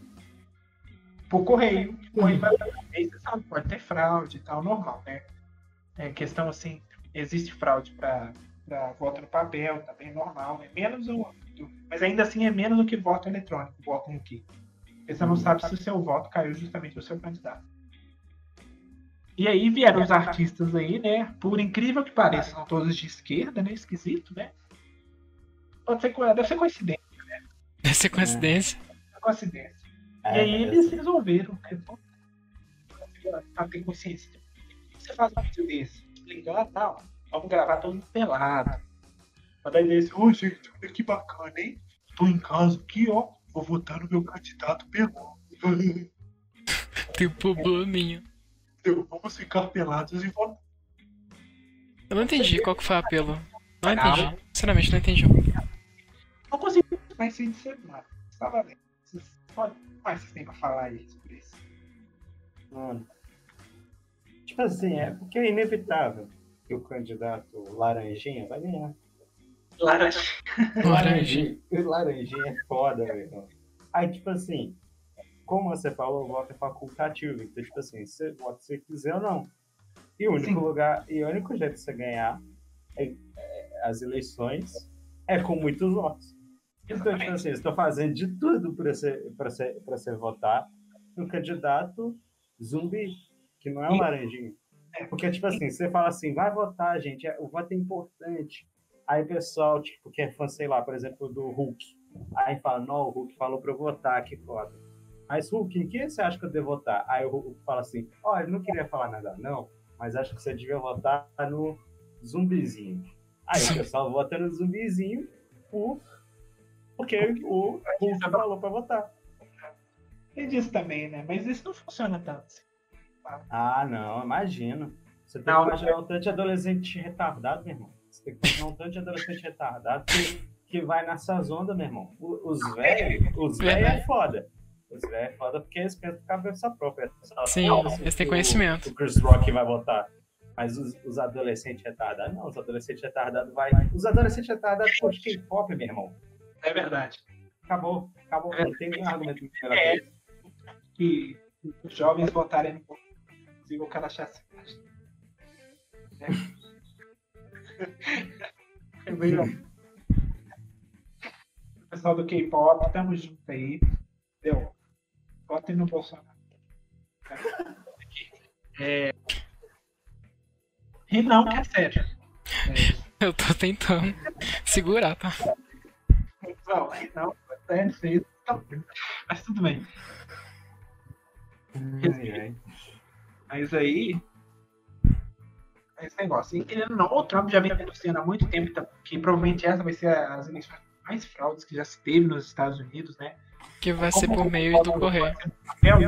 [SPEAKER 2] por correio. O correio vai você sabe, pode ter fraude e tal, normal, né? É questão assim, existe fraude para voto no papel, também normal, é menos o. Mas ainda assim é menos do que voto eletrônico, voto aqui. Porque você não sabe se o seu voto caiu justamente no seu candidato. E aí vieram os artistas aí, né? Por incrível que pareça, são todos de esquerda, né? Esquisito, né? Pode ser, deve ser coincidência,
[SPEAKER 1] Deve ser coincidência.
[SPEAKER 2] coincidência. E
[SPEAKER 3] é,
[SPEAKER 2] aí eles resolveram, né? Pra ter consciência. Você faz um vídeo desse? Explicar, não. Vamos gravar todo mundo pelado. Mas daí desse, ô gente, olha que bacana, hein? Tô em casa aqui, ó. Vou votar no meu candidato pelado.
[SPEAKER 1] Tem um probleminha.
[SPEAKER 2] Então, Vamos ficar pelados e votar.
[SPEAKER 1] Eu não entendi qual que foi o apelo. Não
[SPEAKER 2] Não.
[SPEAKER 1] entendi. Sinceramente, não entendi.
[SPEAKER 2] Não consigo mais sem celular. Estava vendo. Vocês que mais vocês têm pra falar aí sobre isso?
[SPEAKER 3] Mano. Tipo assim, é porque é inevitável que o candidato laranjinha vai ganhar.
[SPEAKER 2] Laranja.
[SPEAKER 1] Laranja.
[SPEAKER 3] Laranjinha é foda, meu irmão. Aí, tipo assim, como você falou, o voto é facultativo. Então, tipo assim, você vota se você quiser ou não. E o único
[SPEAKER 2] Sim.
[SPEAKER 3] lugar, e o único jeito de você ganhar é- é as eleições é com muitos votos. Então, tipo assim, eu estou fazendo de tudo para você, pra você, pra você votar no candidato zumbi, que não é um
[SPEAKER 2] E-
[SPEAKER 3] laranjinho. Porque, tipo assim, você fala assim, vai votar, gente, é- o voto é importante. Aí o pessoal, tipo, que é fã, sei lá, por exemplo, do Hulk. Aí fala, não, o Hulk falou pra eu votar, que foda. Mas, Hulk, em quem você acha que eu devo votar? Aí o Hulk fala assim, ó, ele não queria falar nada, não, mas acho que você devia votar no zumbizinho. Aí o pessoal vota no zumbizinho por... porque o Hulk falou pra votar.
[SPEAKER 2] Tem disso também, né? Mas isso não funciona tanto. assim.
[SPEAKER 3] Ah, não, imagino. Você tem
[SPEAKER 2] Não,
[SPEAKER 3] que imaginar um tanto de adolescente retardado, meu irmão. Você tem que imaginar um tanto de adolescente retardado que, que vai nessas ondas, meu irmão. Os velhos, os velhos é foda. Os velhos é foda porque eles pensam por cabeça própria.
[SPEAKER 1] Sim, eles têm
[SPEAKER 3] o-
[SPEAKER 1] conhecimento.
[SPEAKER 3] O Chris Rock vai votar. Mas os, os adolescentes retardados, não, os adolescentes retardados vai. Os adolescentes retardados curtem K-pop, meu irmão.
[SPEAKER 2] É verdade.
[SPEAKER 3] Acabou, acabou. Não tem nenhum argumento
[SPEAKER 2] É.
[SPEAKER 3] que
[SPEAKER 2] os jovens votarem no Inclusive o cara achasse. É bem legal. Pessoal do K-pop, tamo junto aí. Deu. Votem no Bolsonaro. É... E não, que é sério. É,
[SPEAKER 1] Eu tô tentando segurar, tá?
[SPEAKER 2] Não, não, sério. Tá- Mas tudo bem.
[SPEAKER 3] Ai.
[SPEAKER 2] Mas aí. Esse negócio. E querendo ou não, o Trump já vem anunciando há muito tempo tá, que provavelmente essa vai ser as eleições mais fraudes que já se teve nos Estados Unidos, né?
[SPEAKER 1] Que vai ser por meio do correio.
[SPEAKER 2] Papel,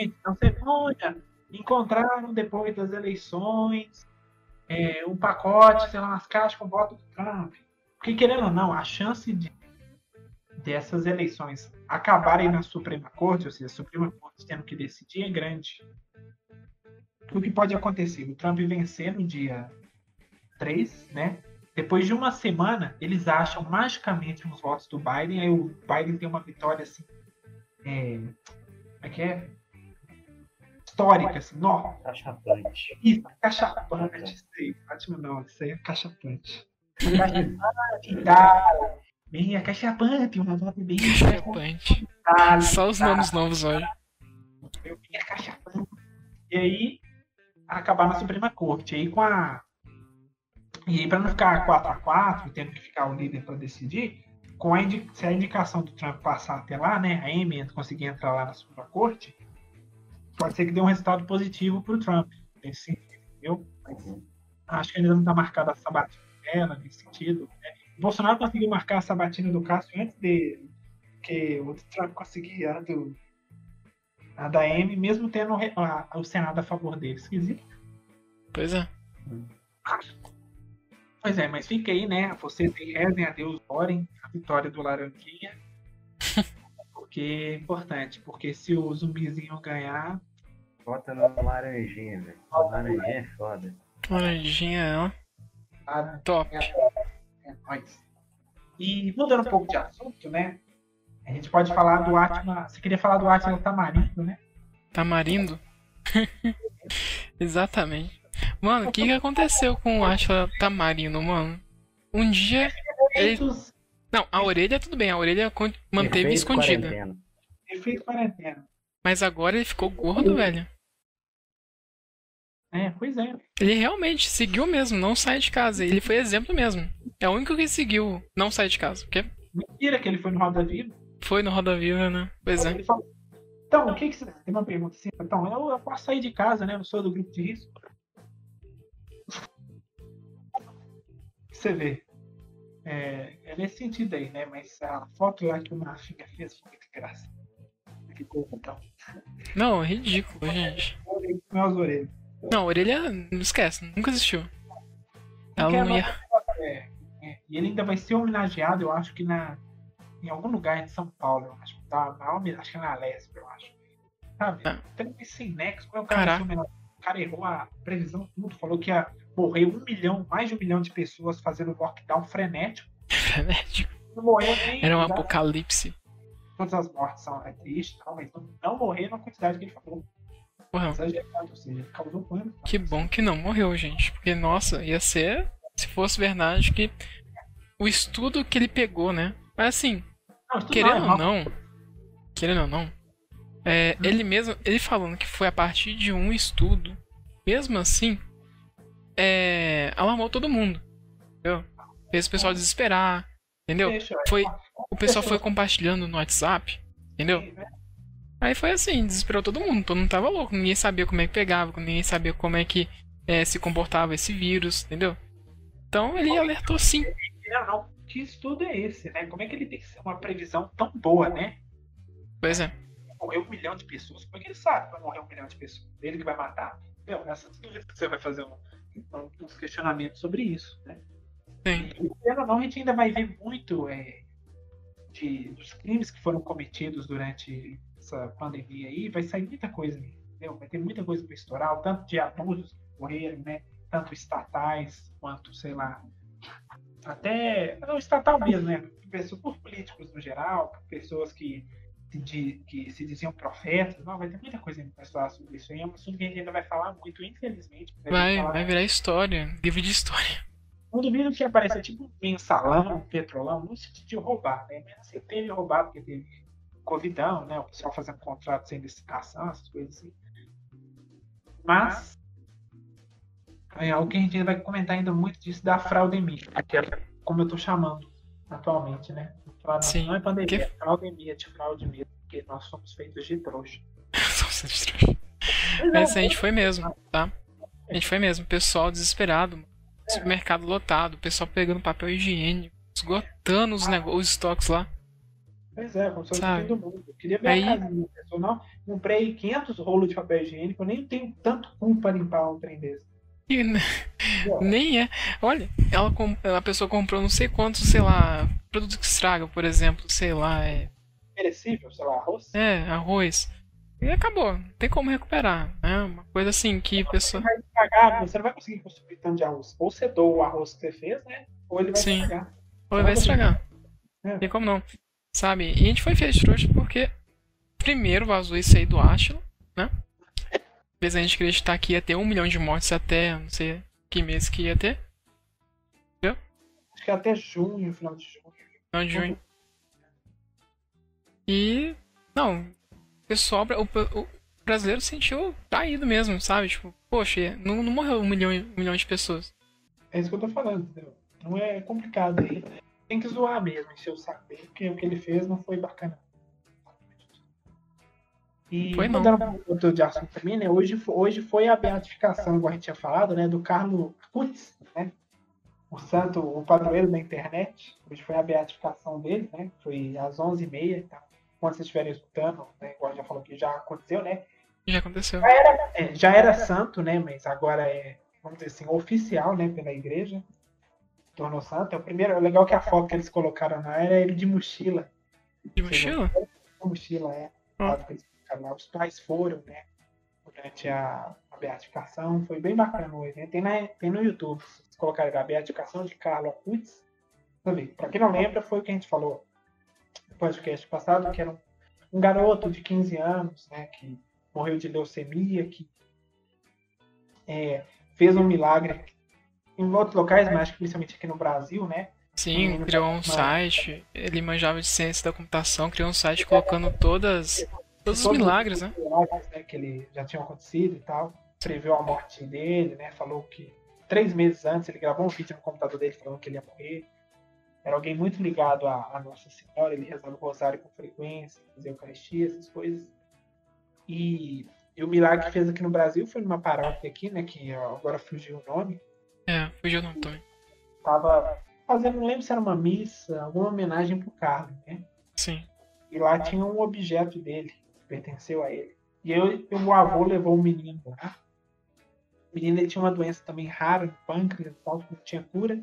[SPEAKER 2] então você olha, encontraram depois das eleições é, um pacote, sei lá, umas caixas com voto do Trump. Porque querendo ou não, a chance de dessas eleições acabarem na Suprema Corte, ou seja, a Suprema Corte tendo que decidir, é grande. O que pode acontecer? O Trump vencer no dia 3, né? Depois de uma semana, eles acham magicamente os votos do Biden, aí o Biden tem uma vitória assim. É, como é que é? Histórica, assim, nó.
[SPEAKER 3] Cachapante.
[SPEAKER 2] Isso, cachapante. Isso aí, ótimo não, isso aí é cachapante. Cachapante, tal. Bem, a cachapante, uma voto bem.
[SPEAKER 1] Cachapante. Só os nomes novos hoje.
[SPEAKER 2] Eu vim a cachapante. E aí, acabar na Suprema Corte. E aí, com a. E aí, para não ficar 4x4, e tendo que ficar o líder para decidir, com a indi... se a indicação do Trump passar até lá, né, a Amy conseguir entrar lá na Suprema Corte, pode ser que dê um resultado positivo para o Trump, nesse sentido, entendeu? Mas acho que ainda não está marcada a sabatina dela, nesse sentido. Né? O Bolsonaro conseguiu marcar a sabatina do Cássio antes de que o Trump conseguia a do, a da M, mesmo tendo re- a- o Senado a favor dele. Esquisito.
[SPEAKER 1] Pois é.
[SPEAKER 2] Pois é, mas fica aí, né? Vocês aí rezem a Deus, orem a vitória do Laranjinha. Porque é importante, porque se o zumbizinho ganhar,
[SPEAKER 3] Bota no laranjinha, velho. Laranjinha é foda.
[SPEAKER 1] Laranjinha,
[SPEAKER 2] tá,
[SPEAKER 1] ó. Top.
[SPEAKER 2] é nóis. E mudando um pouco de assunto, né? A gente pode falar do Atila. Você queria falar do Atila Tamarindo, né?
[SPEAKER 1] Tamarindo? Exatamente. Mano, o que, que aconteceu com o Atila Tamarindo, mano? Um dia. Ele... Não, a orelha tudo bem, a orelha manteve
[SPEAKER 3] Efeito
[SPEAKER 1] escondida.
[SPEAKER 3] quarentena.
[SPEAKER 2] efeito quarentena.
[SPEAKER 1] Mas agora ele ficou gordo, velho.
[SPEAKER 2] É, pois é.
[SPEAKER 1] Ele realmente seguiu mesmo, não sai de casa. Ele foi exemplo mesmo. É o único que seguiu não sair de casa. Porque
[SPEAKER 2] Mentira que ele foi no Roda Viva.
[SPEAKER 1] foi no Roda Viva, né? Pois é.
[SPEAKER 2] Falou, então, o que que você. Tem uma pergunta assim. Então, eu, eu posso sair de casa, né? Eu sou do grupo de risco. Você vê. É, é nesse sentido aí, né? Mas a foto lá que o Marfinha fez foi muito graça. Ficou então.
[SPEAKER 1] Não, ridículo, gente.
[SPEAKER 2] Meus orelhas.
[SPEAKER 1] Não, orelha, não esquece, nunca existiu. Ela não ia.
[SPEAKER 2] nossa- é, é, e ele ainda vai ser homenageado, eu acho que na, em algum lugar de São Paulo, eu acho. Tá, na, home- acho que é na Lesp, eu acho. Sabe?
[SPEAKER 1] Ah.
[SPEAKER 2] Tem sem nexo, como é o cara, o cara errou a previsão tudo, falou que ia morrer um milhão, mais de um milhão de pessoas fazendo lockdown frenético. Não morreu nem
[SPEAKER 1] Era um apocalipse.
[SPEAKER 2] todas as mortes são é triste, tal, mas não, não morrer na quantidade que ele falou. Causou pânico.
[SPEAKER 1] que bom que não morreu, gente. Porque, nossa, ia ser, se fosse verdade, que o estudo que ele pegou, né? Mas assim,
[SPEAKER 2] Não,
[SPEAKER 1] querendo ou não, querendo ou não, é, ele mesmo, ele falando que foi a partir de um estudo, mesmo assim, é, alarmou todo mundo, entendeu? Fez o pessoal desesperar, entendeu? Foi, o pessoal foi compartilhando no WhatsApp, entendeu? Aí foi assim, desesperou todo mundo, todo mundo tava louco, ninguém sabia como é que pegava, ninguém sabia como é que é, se comportava esse vírus, entendeu? Então ele alertou sim.
[SPEAKER 2] Não, não. Que estudo é esse, né? Como é que ele tem que ser uma previsão tão boa, né?
[SPEAKER 1] Pois é.
[SPEAKER 2] Morreu um milhão de pessoas. Como é que ele sabe que vai morrer um milhão de pessoas? Ele que vai matar. Meu, nessa dúvida você vai fazer um, um- uns questionamentos sobre isso, né?
[SPEAKER 1] Sim.
[SPEAKER 2] E, não, a gente ainda vai ver muito é, de, dos crimes que foram cometidos durante essa pandemia aí. Vai sair muita coisa, entendeu? Vai ter muita coisa para estourar. Tanto de abusos que ocorreram, né? Tanto estatais quanto, sei lá, até não estatal mesmo, né? Pessoas, por políticos no geral, por pessoas que se, di- que se diziam profetas, não, vai ter muita coisa para falar sobre isso. É um assunto que a gente ainda vai falar muito, infelizmente.
[SPEAKER 1] Vai,
[SPEAKER 2] fala-
[SPEAKER 1] vai virar história, livro de história.
[SPEAKER 2] Não duvido que apareça tipo um mensalão, um petrolão, no sentido de roubar, né? Mas assim, teve roubado porque teve Covidão, né? O pessoal fazendo contrato sem licitação, essas coisas assim. Mas é algo que a gente vai comentar ainda muito disso da fraudemia, que é como eu tô chamando atualmente, né? Fraude-
[SPEAKER 1] Sim,
[SPEAKER 2] Não é pandemia,
[SPEAKER 1] que-
[SPEAKER 2] é fraudemia de fraude mesmo, porque nós somos feitos de trouxa.
[SPEAKER 1] Só você destruir. Mas a gente foi mesmo, tá? A gente foi mesmo. Pessoal desesperado, supermercado lotado, pessoal pegando papel higiênico, esgotando os, nego... os estoques lá.
[SPEAKER 2] Pois é, como se fosse o fim do mundo. Eu queria ver
[SPEAKER 1] Aí-
[SPEAKER 2] a casa da pessoa. Não, comprei 500 rolos de papel higiênico, eu nem tenho tanto cu pra limpar um trem desse.
[SPEAKER 1] E nem é. Olha, ela com- a pessoa comprou não sei quantos, sei lá, produtos que estragam, por exemplo, sei lá, é,
[SPEAKER 2] Perecível, sei lá, arroz.
[SPEAKER 1] é arroz. E acabou, não tem como recuperar. É uma coisa assim que a
[SPEAKER 2] Você
[SPEAKER 1] pessoa.
[SPEAKER 2] vai estragar, você não vai conseguir consumir tanto de arroz. Ou você doa o arroz que você fez, né? Ou ele vai
[SPEAKER 1] Sim.
[SPEAKER 2] estragar.
[SPEAKER 1] Ou vai estragar.
[SPEAKER 2] É.
[SPEAKER 1] Tem como não. Sabe? E a gente foi de trouxa porque primeiro vazou isso aí do Ashton, né? Fez a gente acreditar que ia ter um milhão de mortes até não sei que mês que ia ter.
[SPEAKER 2] Acho que até junho, final de junho.
[SPEAKER 1] Final de junho. E. Não. O pessoal, o, o brasileiro sentiu traído mesmo, sabe? Tipo, poxa, não, não morreu um milhão, um milhão de pessoas.
[SPEAKER 2] É isso que eu tô falando, entendeu? Não é complicado aí. Tem que zoar mesmo, encher o saco dele, porque o que ele fez não foi bacana. E
[SPEAKER 1] Foi não.
[SPEAKER 2] outro de assunto também, né? Hoje, hoje foi a beatificação, igual a gente tinha falado, né? Do Carlos Kutz, né? O santo, o padroeiro da internet. Hoje foi a beatificação dele, né? Foi às 11h30, então, quando vocês estiverem escutando, né? Igual já falou que já aconteceu, né?
[SPEAKER 1] Já aconteceu.
[SPEAKER 2] É, já era santo, né? Mas agora é, vamos dizer assim, oficial, né? Pela igreja. Tornou santo. É o primeiro. É legal que a foto que eles colocaram lá era ele de mochila.
[SPEAKER 1] De mochila?
[SPEAKER 2] Mochila, é.
[SPEAKER 1] Ah.
[SPEAKER 2] Colocaram. Os pais foram, né? Durante a, a beatificação. Foi bem bacana o evento. Tem, na, tem no YouTube. Vocês colocarem a beatificação de Carlos Putz. Pra quem não lembra, foi o que a gente falou no podcast passado, que era um, um garoto de 15 anos, né? Que morreu de leucemia, que é, fez um milagre em outros locais, mas acho que principalmente aqui no Brasil, né?
[SPEAKER 1] Sim, criou um site. Ele manjava de ciência da computação, criou um site colocando todas. Todos os milagres, né?
[SPEAKER 2] milagres, né, que ele já tinham acontecido e tal. Previu a morte dele, né? Falou que três meses antes ele gravou um vídeo no computador dele falando que ele ia morrer. Era alguém muito ligado à, à Nossa Senhora, ele rezava o rosário com frequência, fazia Eucaristia, essas coisas. E, e o milagre que fez aqui no Brasil foi numa paróquia aqui, né? Que agora fugiu o nome.
[SPEAKER 1] É, fugiu o nome também.
[SPEAKER 2] Tava fazendo, não lembro se era uma missa, alguma homenagem pro Carlos, né?
[SPEAKER 1] Sim.
[SPEAKER 2] E lá tinha um objeto dele, que pertenceu a ele. E eu, o avô levou o menino lá. O menino ele tinha uma doença também rara, pâncreas e tal, que não tinha cura.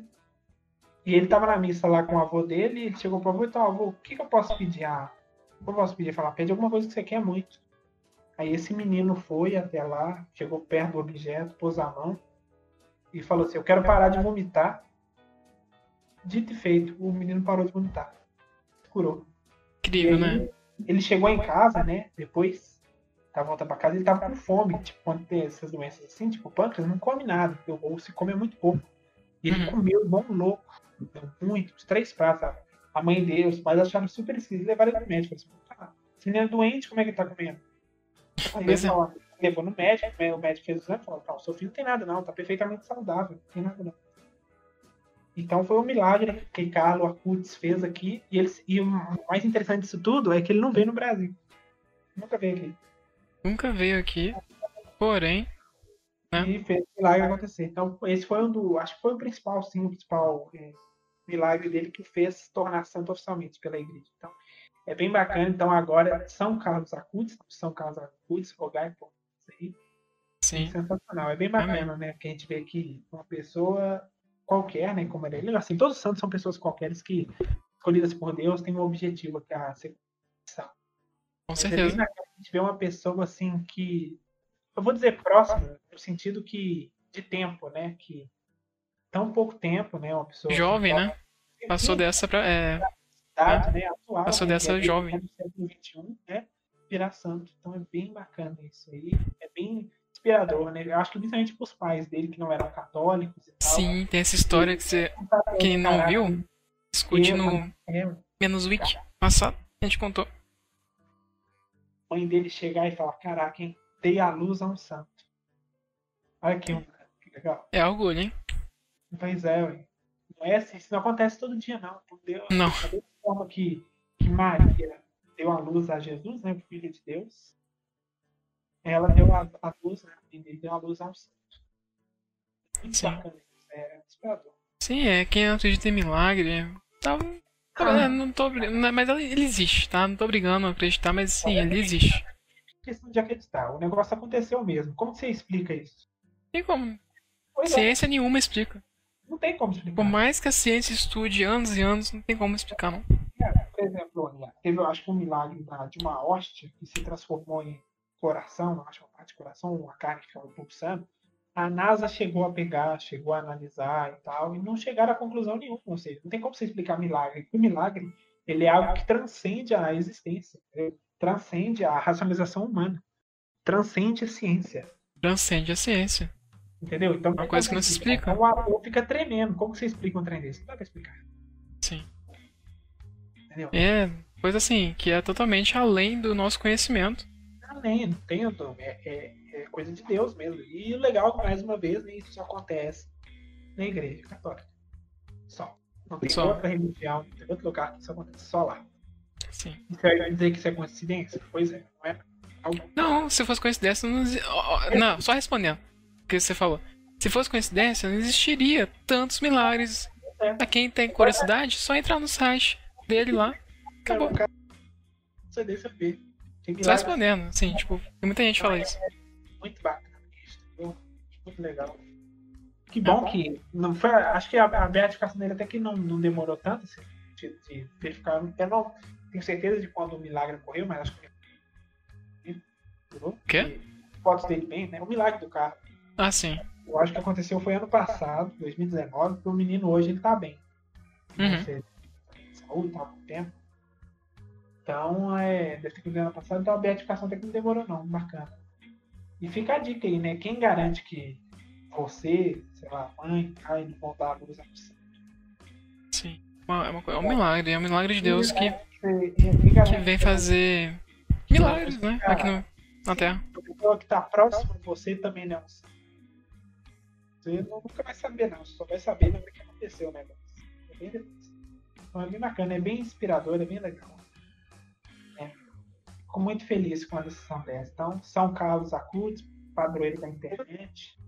[SPEAKER 2] E ele tava na missa lá com o avô dele, e ele chegou pro avô e falou, avô, o que, que eu posso pedir? Ah, o que eu posso pedir? Falar, pede alguma coisa que você quer muito. Aí esse menino foi até lá, chegou perto do objeto, pôs a mão e falou assim, eu quero parar de vomitar. Dito e feito, o menino parou de vomitar. Curou.
[SPEAKER 1] Incrível,
[SPEAKER 2] aí,
[SPEAKER 1] né?
[SPEAKER 2] Ele chegou em casa, né? Depois, tá volta pra casa, ele tava com fome. Tipo, quando tem essas doenças assim, tipo, o pâncreas não come nada, ou se come muito pouco. E ele
[SPEAKER 1] Uhum.
[SPEAKER 2] comeu um louco. Muito, uns três pratos. sabe? A mãe dele, os pais acharam super esquisito e levaram ele no médico. Falaram assim, ah, esse menino é doente, como é que ele tá comendo? Aí ele
[SPEAKER 1] é.
[SPEAKER 2] Levou no médico, né, o médico fez o exame e falou, não, seu filho não tem nada não, tá perfeitamente saudável, não tem nada não. Então foi um milagre que Carlos Acutis fez aqui. E, ele, e o mais interessante disso tudo é que ele não veio no Brasil. Nunca veio aqui.
[SPEAKER 1] Nunca veio aqui. Porém, É.
[SPEAKER 2] E fez o milagre acontecer. Então, esse foi um do. Acho que foi o principal, sim, o principal é, milagre dele que o fez tornar santo oficialmente pela igreja. Então, é bem bacana. Então, agora, São Carlos Acutis, São Carlos Acutis, rogai por aí.
[SPEAKER 1] sim.
[SPEAKER 2] Sensacional. É bem bacana, né? Que a gente vê que uma pessoa qualquer, né? Como ele, assim, todos os santos são pessoas qualqueres que, escolhidas por Deus, têm um objetivo que é a são.
[SPEAKER 1] Com
[SPEAKER 2] é
[SPEAKER 1] certeza.
[SPEAKER 2] a gente vê uma pessoa assim que. Eu vou dizer próxima, no sentido que. de tempo, né? Que tão pouco tempo, né? Uma pessoa.
[SPEAKER 1] Jovem, né? Passou dessa pra. É,
[SPEAKER 2] idade, né? Atual,
[SPEAKER 1] Passou
[SPEAKER 2] né,
[SPEAKER 1] dessa
[SPEAKER 2] é
[SPEAKER 1] jovem.
[SPEAKER 2] Do século XXI, né? Virar santo. Então é bem bacana isso aí. É bem inspirador, né? Eu acho que principalmente para os pais dele que não eram católicos e tal.
[SPEAKER 1] sim, tem essa história que você. Quem não viu, escute no
[SPEAKER 2] é,
[SPEAKER 1] Menos Wiki passado. A gente contou.
[SPEAKER 2] mãe dele chegar e falar, caraca, hein? Dei a luz a um santo. Olha aqui, um, que legal.
[SPEAKER 1] É orgulho, hein?
[SPEAKER 2] Pois é, ué. não é assim, isso não acontece todo dia, não. Deus,
[SPEAKER 1] Não.
[SPEAKER 2] Da mesma forma que, que Maria deu a luz a Jesus, né, o Filho de Deus, ela deu a, a luz, né, ele deu a luz a um santo. Muito
[SPEAKER 1] Sim.
[SPEAKER 2] bacana isso, é inspirador.
[SPEAKER 1] Sim, é. Quem acredita em milagre. Tá, ah. não tô, mas ele existe, tá? Não tô brigando a acreditar, mas sim, ele existe.
[SPEAKER 2] Questão de acreditar. O negócio aconteceu mesmo. Como você explica isso?
[SPEAKER 1] Tem como. Pois é. ciência é. nenhuma explica.
[SPEAKER 2] Não tem como explicar.
[SPEAKER 1] Por mais que a ciência estude anos e anos, não tem como explicar, não.
[SPEAKER 2] É, por exemplo, teve, eu acho que um milagre de uma hóstia que se transformou em coração, acho uma parte de coração, uma carne que estava pulsando. A NASA chegou a pegar, chegou a analisar e tal, e não chegaram a conclusão nenhuma. Ou seja, não tem como você explicar milagre. O milagre ele é algo que transcende a existência, transcende a racionalização humana, transcende a ciência.
[SPEAKER 1] Transcende a ciência.
[SPEAKER 2] Entendeu? Então,
[SPEAKER 1] uma coisa que não se explica.
[SPEAKER 2] Então o ator fica tremendo. Como você explica um trem desse? Não dá pra explicar.
[SPEAKER 1] Entendeu? É, coisa assim, que é totalmente além do nosso conhecimento.
[SPEAKER 2] Além, não tem, é, é, é coisa de Deus mesmo. E o legal, mais uma vez, né, isso só acontece na igreja católica. Só. Não tem só. outra religião, não tem outro lugar que isso acontece, só lá.
[SPEAKER 1] Sim.
[SPEAKER 2] Você vai dizer que isso é coincidência? Pois é, não é?
[SPEAKER 1] Não, se fosse coincidência, não. Não, só respondendo que você falou. Se fosse coincidência, não existiria tantos milagres. É. Pra quem tem curiosidade, só entrar no site dele lá. Acabou.
[SPEAKER 2] Você deixa ver.
[SPEAKER 1] Só respondendo, sim, tipo, tem muita gente que fala isso.
[SPEAKER 2] Muito bacana isso, Muito legal. Que bom é. que. Não foi, acho que a, a beatificação dele até que não, não demorou tanto assim, de, de verificar. Eu não tenho certeza de quando o milagre ocorreu, mas acho que.
[SPEAKER 1] Quê?
[SPEAKER 2] Fotos dele bem, né? O milagre do carro.
[SPEAKER 1] Ah, sim.
[SPEAKER 2] Eu acho que aconteceu foi ano passado, 2019, porque o menino hoje ele tá bem.
[SPEAKER 1] Uhum.
[SPEAKER 2] Saúde, tá com tempo. Então, é, deve ter que ano passado, então a beatificação até que não demorou não, bacana. E fica a dica aí, né? Quem garante que você, sei lá, mãe, pai, não vão dar a luz a você?
[SPEAKER 1] Sim. É, uma, é um milagre, é um milagre de Deus que, que vem fazer milagres, né? Aqui no, na Terra.
[SPEAKER 2] A pessoa que tá próximo de você também não. Você nunca vai saber, não. Você só vai saber na hora que aconteceu o negócio. É bem difícil. Então é bem bacana, é bem inspirador, é bem legal. É. Fico muito feliz com a decisão dessa. Então, São Carlos Acudes, padroeiro da internet,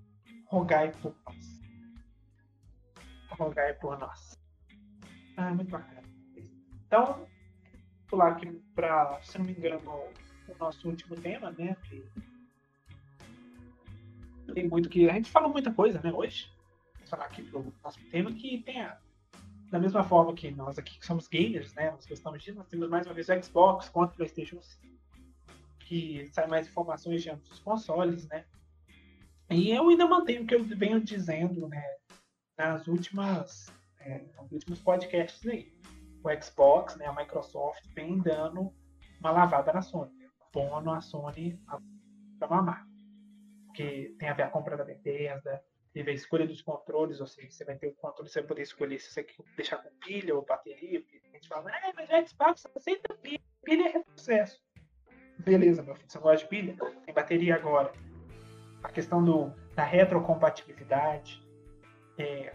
[SPEAKER 2] rogai por nós. Rogai por nós. Ah, muito bacana. Então, pular aqui para, se não me engano, o nosso último tema, né? Que tem muito que. A gente falou muita coisa, né, hoje. Vou falar aqui pro nosso tema que tem a. Da mesma forma que nós aqui que somos gamers, né? Nós gostamos disso, nós temos mais uma vez o Xbox contra o Playstation 5, que sai mais informações de ambos os consoles, né? E eu ainda mantenho o que eu venho dizendo, né? Nas últimas. É, nos últimos podcasts aí. O Xbox, né, a Microsoft, vem dando uma lavada na Sony. Né? Pondo a Sony para mamar que tem a ver a compra da Bethesda, teve a escolha dos controles, ou seja, você vai ter o controle, você vai poder escolher se você quer deixar com pilha ou bateria. A gente fala, ah, mas o Xbox aceita pilha, pilha é retrocesso. Beleza, meu filho, você gosta de pilha? Tem bateria agora. A questão do, da retrocompatibilidade, é,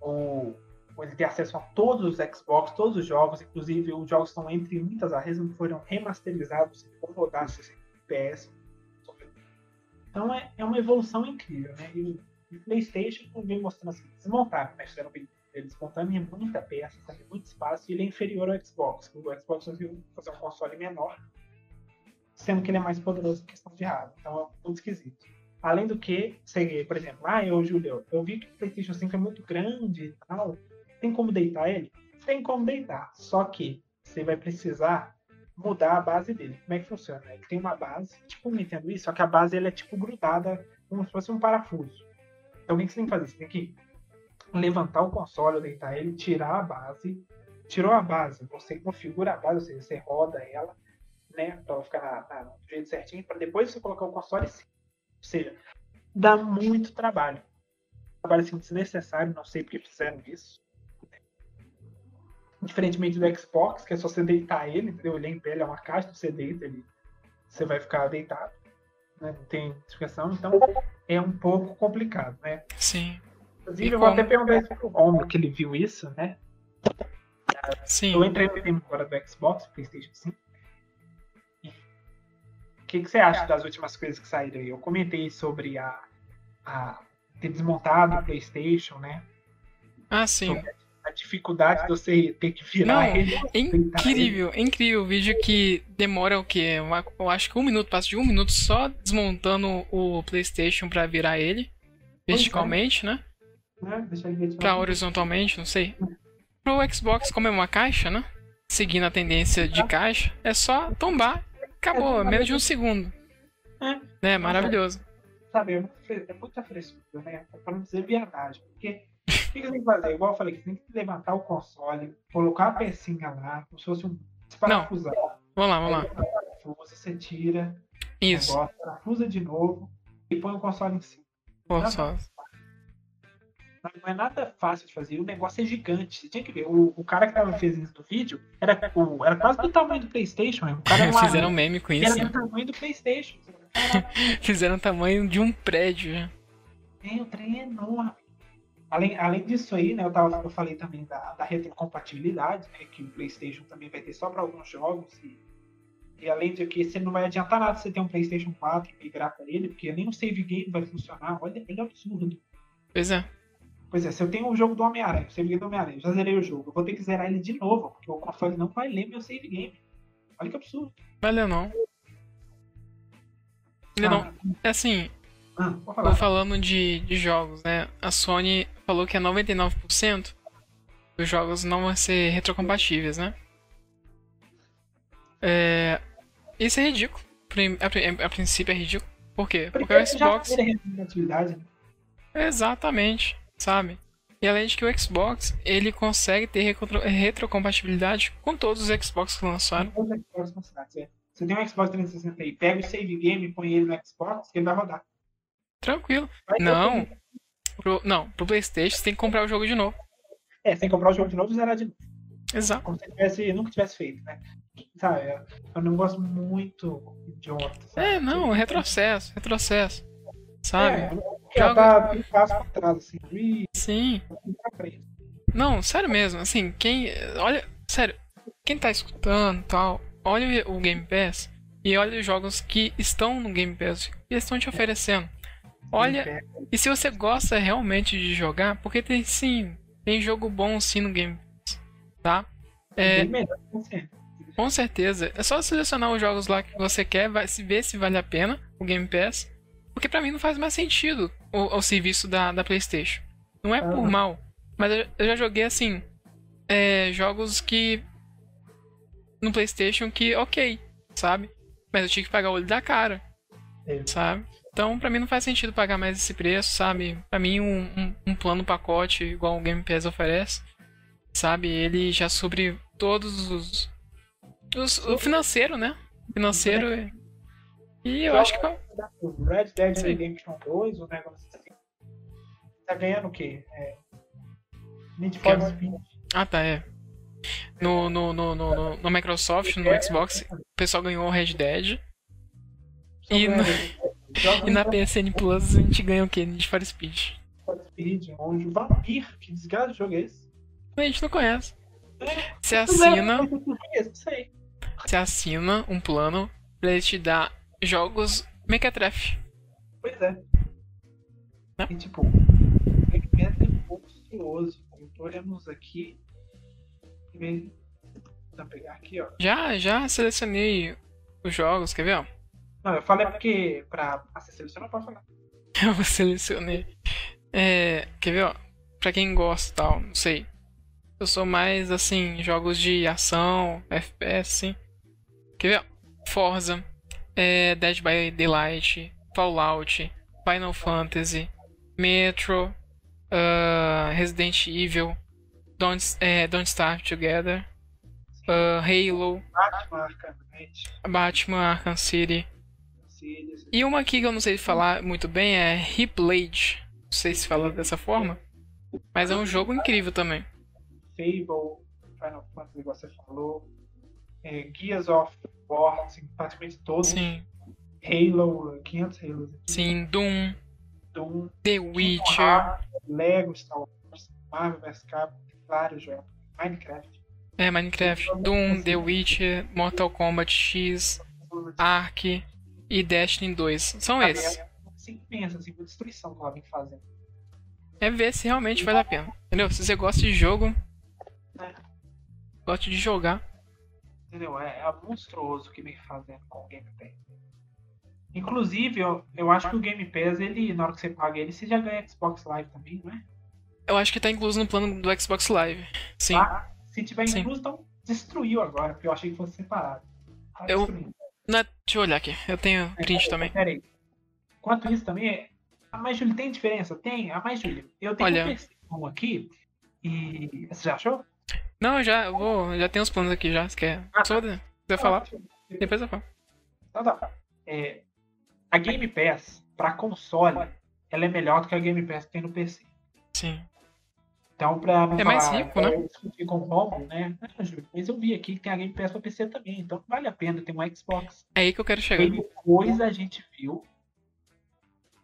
[SPEAKER 2] o, ele ter acesso a todos os Xbox, todos os jogos, inclusive os jogos estão entre muitas arres, foram remasterizados, vão rodar 60 FPS então é, é uma evolução incrível, né? E o PlayStation vem mostrando assim, desmontar, né? Fizeram eles montando em muita peça, sabe? muito espaço, e ele é inferior ao Xbox. O Xbox conseguiu fazer um console menor, sendo que ele é mais poderoso em questão de hardware. Então é muito esquisito. Além do que, sei, por exemplo, ah, eu, Julio, eu vi que o PlayStation 5 é muito grande e tal. Tem como deitar ele? Tem como deitar. Só que você vai precisar mudar a base dele. Como é que funciona? Ele tem uma base, tipo um Nintendo Wii, só que a base ele é tipo grudada como se fosse um parafuso. Então o que você tem que fazer? Você tem que levantar o console, deitar ele, tirar a base. Tirou a base, você configura a base, ou seja, você roda ela, né, para ela ficar na, na, do jeito certinho, para depois você colocar o console sim. Ou seja, dá muito trabalho. Trabalho assim desnecessário, não sei porque fizeram isso. Diferentemente do Xbox, que é só você deitar ele, entendeu? Ele é em pé, ele é uma caixa, você deita ele, você vai ficar deitado. Né? Não tem explicação, então é um pouco complicado, né?
[SPEAKER 1] Sim.
[SPEAKER 2] Inclusive, e eu como... vou até perguntar isso pro Romulo, que ele viu isso, né?
[SPEAKER 1] Sim.
[SPEAKER 2] Eu entrei no tempo agora do Xbox, PlayStation 5. O que, que você acha das últimas coisas que saíram aí? Eu comentei sobre a, a ter desmontado o PlayStation, né?
[SPEAKER 1] Ah, sim.
[SPEAKER 2] Sobre a dificuldade de você ter que virar
[SPEAKER 1] Não,
[SPEAKER 2] ele.
[SPEAKER 1] É incrível, é incrível o vídeo que demora o quê? Eu acho que um minuto, passa de um minuto só desmontando o PlayStation pra virar ele. Verticalmente, né?
[SPEAKER 2] Ele de
[SPEAKER 1] Pra horizontalmente, não sei. Pro Xbox, como é uma caixa, né? Seguindo a tendência de caixa, é só tombar. Acabou, é menos de um segundo.
[SPEAKER 2] É.
[SPEAKER 1] Né? Maravilhoso.
[SPEAKER 2] Sabe, é, muito fre- é muita frescura, né? É Pra não dizer viadagem. Porque que que tem que fazer? Igual eu falei, você tem que levantar o console, colocar a pecinha lá, como se fosse um desparafusar.
[SPEAKER 1] Vamos lá, vamos lá.
[SPEAKER 2] Parafusa, você tira,
[SPEAKER 1] Isso.
[SPEAKER 2] negócio, parafusa de novo e põe o console em cima.
[SPEAKER 1] Pô, só.
[SPEAKER 2] Não, não é nada fácil de fazer, o negócio é gigante. Você tinha que ver, o, o cara que tava, fez isso no vídeo era, o- era quase do tamanho do Playstation. O cara era um
[SPEAKER 1] Fizeram um meme com isso.
[SPEAKER 2] era
[SPEAKER 1] né?
[SPEAKER 2] do tamanho do Playstation.
[SPEAKER 1] Fizeram o tamanho de um prédio. né?
[SPEAKER 2] É, o trem é enorme. Além, além disso aí, né, eu, tava, eu falei também da, da retrocompatibilidade, né, que o PlayStation também vai ter só para alguns jogos. E, e além de que você não vai adiantar nada você ter um PlayStation 4 e migrar para ele, porque nem o save game vai funcionar. Olha, ele é absurdo.
[SPEAKER 1] Pois é.
[SPEAKER 2] Pois é, se eu tenho um jogo do Homem-Aranha, o save game do Homem-Aranha, já zerei o jogo, eu vou ter que zerar ele de novo, porque o console não vai ler meu save game. Olha que absurdo.
[SPEAKER 1] Valeu não. Ele não. É assim,
[SPEAKER 2] Ah, vou
[SPEAKER 1] Tô
[SPEAKER 2] falar.
[SPEAKER 1] falando de, de jogos, né? A Sony falou que é 99% dos jogos não vão ser retrocompatíveis, né? É, isso é ridículo. A, pri- a princípio é ridículo. Por quê? Porque o
[SPEAKER 2] Porque já
[SPEAKER 1] Xbox. Exatamente, sabe? E além de que o Xbox, ele consegue ter retro- retrocompatibilidade com todos os Xbox que lançaram.
[SPEAKER 2] Todos os Xbox funcionam. Você você tem um Xbox 360 aí, pega o save game e põe ele no Xbox, que ele vai rodar.
[SPEAKER 1] Tranquilo.
[SPEAKER 2] Ter
[SPEAKER 1] Não. Pro, não, pro Playstation você tem que comprar o jogo de novo.
[SPEAKER 2] É, você tem que comprar o jogo de novo e zerar de novo.
[SPEAKER 1] Exato.
[SPEAKER 2] Como se tivesse, nunca tivesse feito, né? Sabe, é é um negócio muito idiota. Sabe?
[SPEAKER 1] É, não, retrocesso, retrocesso. Sabe?
[SPEAKER 2] É, ela tá um passo pra trás, assim, e
[SPEAKER 1] Sim. Não, sério mesmo, assim, quem. Olha, sério, quem tá escutando e tal, olha o Game Pass e olha os jogos que estão no Game Pass que eles estão te oferecendo. Olha, e se você gosta realmente de jogar, porque tem sim, tem jogo bom sim no Game Pass, tá? É,
[SPEAKER 2] melhor
[SPEAKER 1] com certeza. É só selecionar os jogos lá que você quer, vai se ver se vale a pena o Game Pass. Porque pra mim não faz mais sentido o, o serviço da, da PlayStation. Não é por mal, mas eu, eu já joguei assim é, jogos que no PlayStation que ok, sabe? Mas eu tinha que pagar o olho da cara,
[SPEAKER 2] É.
[SPEAKER 1] sabe? Então pra mim não faz sentido pagar mais esse preço, sabe? Pra mim um, um, um plano pacote igual o Game Pass oferece, sabe? Ele já sobre todos os os- o financeiro, né? Financeiro. é- E eu acho que.
[SPEAKER 2] O Red Dead. Redemption 2, o negócio assim. Tá ganhando o quê? É... Need for Speed.
[SPEAKER 1] Ah, tá, é. No, no, no, no, no- no Microsoft, no Xbox, o pessoal ganhou o Red Dead.
[SPEAKER 2] Só
[SPEAKER 1] E na-
[SPEAKER 2] Joga
[SPEAKER 1] E na PSN Plus a gente ganha o quê? Need for Speed.
[SPEAKER 2] For Speed, onde o Vampir, que desgraça de jogo é esse?
[SPEAKER 1] A gente não conhece. Você
[SPEAKER 2] é,
[SPEAKER 1] assina,
[SPEAKER 2] não não sei.
[SPEAKER 1] você assina um plano pra ele te dar jogos Mequetrefe.
[SPEAKER 2] Pois é.
[SPEAKER 1] Né?
[SPEAKER 2] E tipo, Eggman é monstruoso. Eu tô olhando uns aqui. Vem. Vou pegar aqui, ó.
[SPEAKER 1] Já, já selecionei os jogos, quer ver? ó?
[SPEAKER 2] Não, eu falei porque pra ah, você selecionar, pode falar.
[SPEAKER 1] Eu selecionei. É, quer ver, ó? Pra quem gosta e tal, não sei. Eu sou mais, assim, jogos de ação, FPS, sim. Quer ver, ó? Forza, é, Dead by Daylight, Fallout, Final Fantasy, Metro, ah, Resident Evil, Don't, é, Don't Starve Together, ah, Halo,
[SPEAKER 2] Batman, Arkham
[SPEAKER 1] Batman Arkham City. E uma aqui que eu não sei falar muito bem é Replade. Não sei se fala dessa forma. Mas é um jogo incrível também.
[SPEAKER 2] Fable, Final Fantasy, você falou. É, Gears of War, assim, praticamente todos.
[SPEAKER 1] Sim,
[SPEAKER 2] Halo, 500 Halos. aqui.
[SPEAKER 1] sim. Doom,
[SPEAKER 2] Doom,
[SPEAKER 1] The Witcher.
[SPEAKER 2] Hearts, Lego, Star Wars, Marvel vs Capcom, vários jogos. Minecraft.
[SPEAKER 1] É, Minecraft. Doom, The Witcher, Mortal Kombat X, Ark e Destiny 2. São esses.
[SPEAKER 2] Assim, pensa, assim, a destruição que ela vem fazendo.
[SPEAKER 1] É ver se realmente vale a pena. Entendeu? Se você gosta de jogo, Gosto de jogar.
[SPEAKER 2] Entendeu? É, é monstruoso o que vem fazendo com o Game Pass. Inclusive, eu, eu acho que o Game Pass, ele, na hora que você paga ele, você já ganha Xbox Live também, não é?
[SPEAKER 1] Eu acho que tá incluso no plano do Xbox Live. Sim.
[SPEAKER 2] Tá? Se tiver
[SPEAKER 1] Sim.
[SPEAKER 2] incluso, então destruiu agora, porque eu achei que fosse separado. Tá
[SPEAKER 1] Eu-
[SPEAKER 2] destruindo.
[SPEAKER 1] Não é- deixa eu olhar aqui. Eu tenho print também.
[SPEAKER 2] Pera aí. Enquanto isso também, é- a mais Júlio tem diferença? Tem, a mais Júlio. Eu tenho
[SPEAKER 1] Olha.
[SPEAKER 2] um aqui e. Você já achou?
[SPEAKER 1] Não, eu já eu vou. Já tenho os planos aqui já. Se quer.
[SPEAKER 2] Ah,
[SPEAKER 1] Só se quiser falar, depois eu falo.
[SPEAKER 2] Então tá. É, a Game Pass, pra console, ela é melhor do que a Game Pass que tem no PC.
[SPEAKER 1] Sim.
[SPEAKER 2] Então, não
[SPEAKER 1] É mais
[SPEAKER 2] falar,
[SPEAKER 1] rico, né?
[SPEAKER 2] discutir com o Romulo, né? Ah, Júlio, mas eu vi aqui que tem a Game Pass pra PC também, então vale a pena ter um Xbox.
[SPEAKER 1] É aí que eu quero chegar.
[SPEAKER 2] E depois a gente viu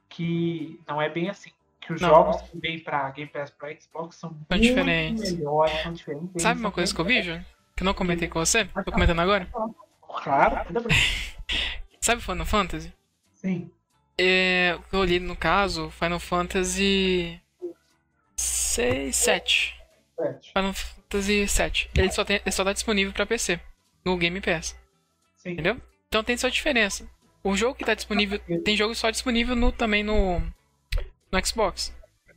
[SPEAKER 2] que não é bem assim. Que os
[SPEAKER 1] Não.
[SPEAKER 2] jogos que vêm pra Game Pass pro Xbox são, muito
[SPEAKER 1] diferentes.
[SPEAKER 2] melhores, são diferentes.
[SPEAKER 1] Sabe uma
[SPEAKER 2] são
[SPEAKER 1] coisa que eu vi, Júnior? Que eu não comentei com você? Tô comentando agora?
[SPEAKER 2] Claro, tudo bem.
[SPEAKER 1] Sabe Final Fantasy?
[SPEAKER 2] Sim.
[SPEAKER 1] É, o que eu li no caso, Final Fantasy 6, 7.
[SPEAKER 2] Sete.
[SPEAKER 1] Final Fantasy 7. Ele só, tem, ele só tá disponível pra PC. No Game Pass.
[SPEAKER 2] Sim.
[SPEAKER 1] Entendeu? Então tem só diferença. O jogo que tá disponível. Tem jogo só disponível no, também no. No Xbox.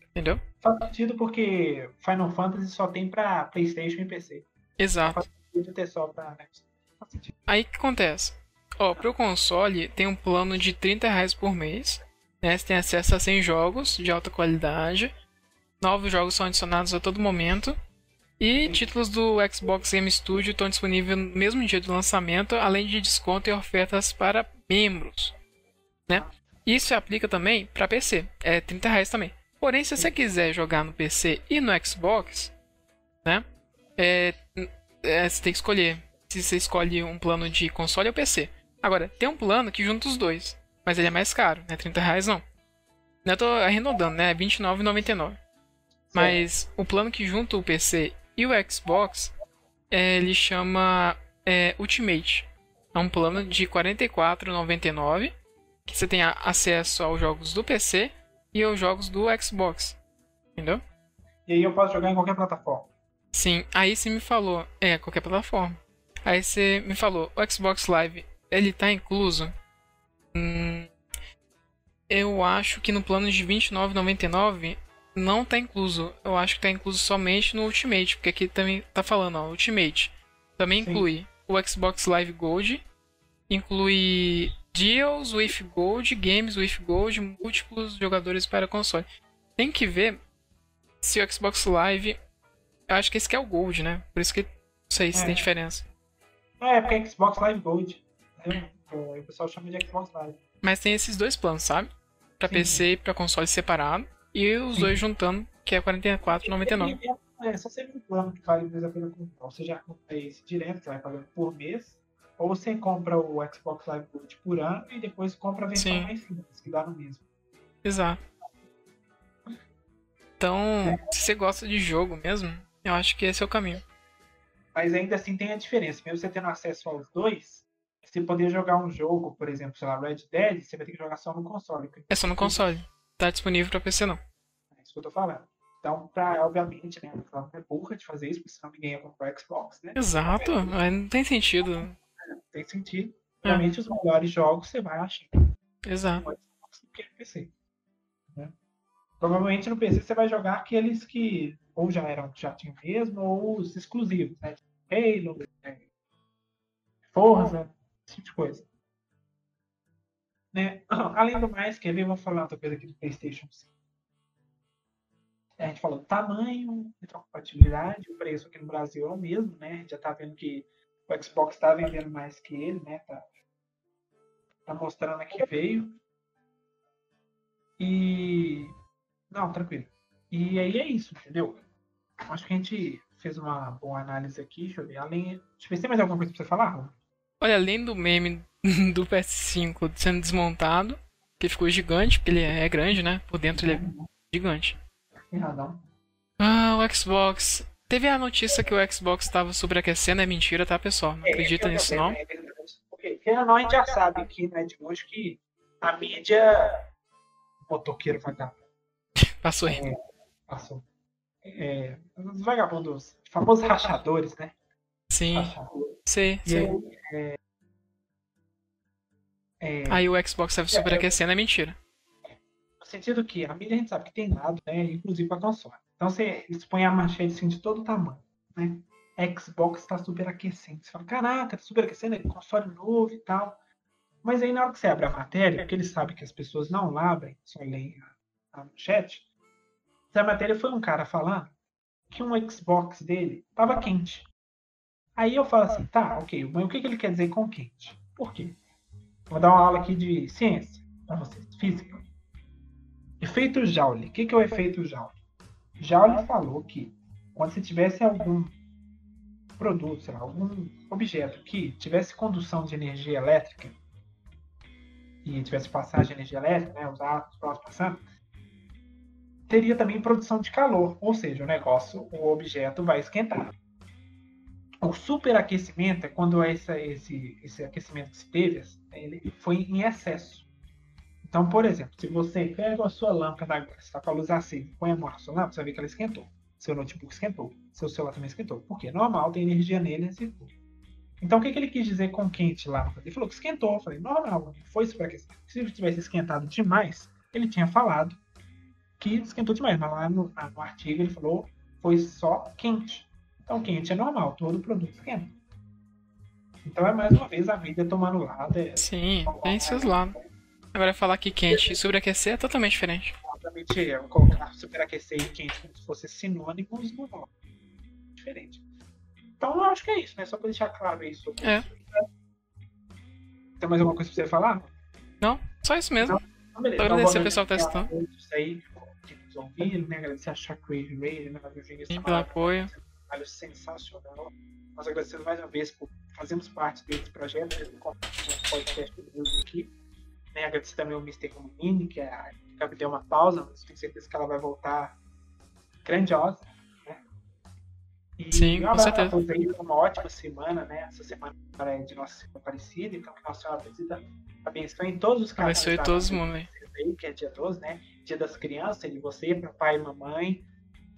[SPEAKER 1] Entendeu?
[SPEAKER 2] Faz sentido porque Final Fantasy só tem pra Playstation e PC.
[SPEAKER 1] Exato.
[SPEAKER 2] Podia ter só pra. Faz sentido.
[SPEAKER 1] Aí o que acontece? Ó, pro console tem um plano de 30 reais por mês. Né? Você tem acesso a 100 jogos de alta qualidade. Novos jogos são adicionados a todo momento. E títulos do Xbox Game Studio estão disponíveis no mesmo dia do lançamento, além de desconto e ofertas para membros. Né? Isso se aplica também para PC. É 30 reais também. Porém, se você quiser jogar no PC e no Xbox, né? É, é, você tem que escolher se você escolhe um plano de console ou PC. Agora, tem um plano que junta os dois, mas ele é mais caro, não é 30 reais não. Eu tô arredondando, né? É R$29,99. Mas o plano que junta o PC e o Xbox, é, ele chama é, Ultimate. É um plano de R$ 44,99 que você tem acesso aos jogos do PC e aos jogos do Xbox. Entendeu?
[SPEAKER 2] E aí eu posso jogar em qualquer plataforma.
[SPEAKER 1] Sim, aí você me falou, é, qualquer plataforma. Aí você me falou, o Xbox Live, ele tá incluso? Hum, eu acho que no plano de R$29,99 não tá incluso. Eu acho que tá incluso somente no Ultimate, porque aqui também tá falando, ó, Ultimate. Também
[SPEAKER 2] Sim.
[SPEAKER 1] inclui o Xbox Live Gold, inclui Deals with Gold, Games with Gold, múltiplos jogadores para console. Tem que ver se o Xbox Live eu acho que esse que é o Gold, né? Por isso que não sei se
[SPEAKER 2] É.
[SPEAKER 1] tem diferença.
[SPEAKER 2] É, porque é Xbox Live Gold. né? O o pessoal chama de Xbox Live.
[SPEAKER 1] Mas tem esses dois planos, sabe? Pra
[SPEAKER 2] Sim.
[SPEAKER 1] PC e pra console separado. E os
[SPEAKER 2] Sim.
[SPEAKER 1] dois juntando, que é R$ 44,99.
[SPEAKER 2] É, é só sempre um plano que vale mais a pena comprar. Você já compra esse direto, você vai pagando por mês. Ou você compra o Xbox Live Gold por ano e depois compra a versão
[SPEAKER 1] Sim.
[SPEAKER 2] mais simples, que dá no mesmo.
[SPEAKER 1] Exato. Então, se você gosta de jogo mesmo, eu acho que esse é o caminho.
[SPEAKER 2] Mas ainda assim tem a diferença. Mesmo você tendo acesso aos dois, você poder jogar um jogo, por exemplo, sei lá, Red Dead, você vai ter que jogar só no console.
[SPEAKER 1] É só no console. Tá disponível pra PC não.
[SPEAKER 2] É isso que eu tô falando. Então, pra, obviamente, né, a Flávia é burra de fazer isso, porque senão ninguém ia comprar o Xbox, né?
[SPEAKER 1] Exato, aí não tem sentido.
[SPEAKER 2] Não tem sentido.
[SPEAKER 1] É.
[SPEAKER 2] Obviamente, os melhores jogos você vai achar
[SPEAKER 1] Exato.
[SPEAKER 2] do que no PC. né? Provavelmente no PC você vai jogar aqueles que ou já eram, já tinham mesmo, ou os exclusivos, né? Halo? Forza, esse tipo de coisa. Né? Além do mais, quer ver? Vou falar outra coisa aqui do PlayStation 5. A gente falou tamanho, retrocompatibilidade, o preço aqui no Brasil é o mesmo, né? A gente já tá vendo que o Xbox tá vendendo mais que ele, né? Tá, tá mostrando aqui veio. E. Não, tranquilo. E aí é isso, entendeu? Acho que a gente fez uma boa análise aqui. Deixa eu ver. Além. Deixa eu ver se tem mais alguma coisa pra você falar, Rô?
[SPEAKER 1] Olha, além do meme do PS5 sendo desmontado, que ficou gigante, porque ele é grande, né? Por dentro ele é gigante.
[SPEAKER 2] Tem razão.
[SPEAKER 1] Ah, o Xbox. Teve a notícia que o Xbox estava sobreaquecendo, é mentira, tá, pessoal? Não acredita
[SPEAKER 2] É, eu
[SPEAKER 1] nisso, não?
[SPEAKER 2] é. Porque, querendo não, a gente já sabe aqui, né, de hoje, que a mídia. Motoqueiro vagabundo.
[SPEAKER 1] Passou aí.
[SPEAKER 2] Passou. É, os vagabundos, famosos rachadores, né?
[SPEAKER 1] Sim.
[SPEAKER 2] Achar.
[SPEAKER 1] Sei,
[SPEAKER 2] E
[SPEAKER 1] sei.
[SPEAKER 2] aí, é, é,
[SPEAKER 1] Aí o Xbox tava superaquecendo, é mentira.
[SPEAKER 2] no sentido que a mídia a gente sabe que tem lado, né? Inclusive para console. Então você expõe a manchete assim, de todo tamanho, né? Xbox está superaquecendo. Você fala, caraca, tá superaquecendo, é console novo e tal. Mas aí na hora que você abre a matéria, porque eles sabem que as pessoas não abrem, só leem a, a manchete, essa matéria foi um cara falar que um Xbox dele estava quente. Aí eu falo assim, tá, ok, mas o que, que ele quer dizer com quente? Por quê? Vou dar uma aula aqui de ciência para vocês, física. Efeito Joule. O que, que é o efeito Joule? Joule falou que quando você tivesse algum produto, sei lá, algum objeto que tivesse condução de energia elétrica e tivesse passagem de energia elétrica, né, os átomos passando, teria também produção de calor, ou seja, o negócio, o objeto vai esquentar. O superaquecimento é quando essa, esse, esse aquecimento que se teve, ele foi em excesso. Então, por exemplo, se você pega a sua lâmpada está com a luz acesa, põe a mão na sua lâmpada, você vai ver que ela esquentou. Seu notebook esquentou. Seu celular também esquentou. Por quê? Normal, tem energia nele e Então, o que, que ele quis dizer com quente lá? Ele falou que esquentou. Eu falei, normal, foi superaquecimento. Se ele tivesse esquentado demais, ele tinha falado que esquentou demais. Mas lá no, no artigo ele falou foi só quente. Então, quente é normal, todo produto esquenta. Então, é mais uma vez a mídia tomando lado. É,
[SPEAKER 1] Sim, tem seus lados. Agora falar que quente e sobreaquecer é totalmente diferente.
[SPEAKER 2] obviamente, eu colocar superaquecer e quente como se fossem sinônimos, não é diferente. Então, eu acho que é isso, né? Só pra deixar claro isso.
[SPEAKER 1] É.
[SPEAKER 2] Tem mais alguma coisa pra você falar?
[SPEAKER 1] Não, só isso mesmo.
[SPEAKER 2] Então, beleza. Então,
[SPEAKER 1] agradecer
[SPEAKER 2] boa
[SPEAKER 1] o pessoal que tá
[SPEAKER 2] noite a todos aí que nos ouviram, né? Agradecer a Shockwave Radio, né?
[SPEAKER 1] Sim, pelo apoio.
[SPEAKER 2] Trabalho sensacional. Nós agradecemos mais uma vez por fazermos parte desse projeto, nosso podcast do Deus aqui. Né? Agradecer também ao Mr. Romini, que é a que deu uma pausa, mas tenho certeza que ela vai voltar grandiosa. Né? E
[SPEAKER 1] Sim, com certeza.
[SPEAKER 2] todos aí, uma ótima semana, né? Essa semana é de Nossa Senhora Aparecida, então que Nossa Senhora Aparecida abençoe todos os casais
[SPEAKER 1] Abençoe
[SPEAKER 2] da
[SPEAKER 1] todo
[SPEAKER 2] nossa
[SPEAKER 1] mundo aí.
[SPEAKER 2] aí, que é dia 12, né? Dia das crianças, de você, papai e mamãe.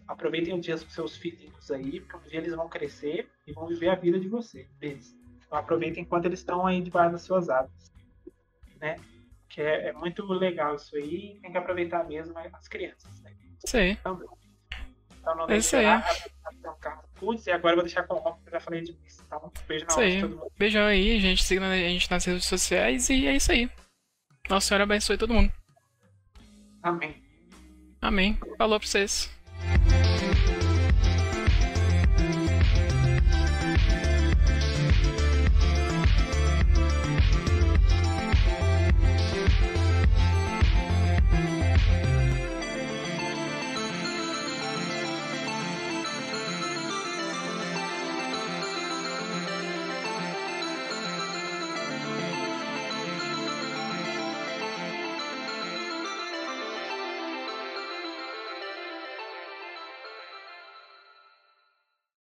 [SPEAKER 2] Aproveitem os dias com seus filhinhos aí, porque um dia eles vão crescer e vão viver a vida de você, deles. Então aproveitem enquanto eles estão aí debaixo das suas asas, né? Que é, é muito legal isso aí, tem que aproveitar mesmo as crianças, né?
[SPEAKER 1] Aí.
[SPEAKER 2] Também. Então não
[SPEAKER 1] É
[SPEAKER 2] deixe de Carlos Putz, e agora eu vou deixar com o Ron, que eu já falei demais. Então, um beijo na hora
[SPEAKER 1] aí.
[SPEAKER 2] de todo mundo.
[SPEAKER 1] Beijão aí, gente. Siga a gente nas redes sociais e é isso aí. Nossa Senhora abençoe todo mundo.
[SPEAKER 2] Amém.
[SPEAKER 1] Amém. Falou pra vocês.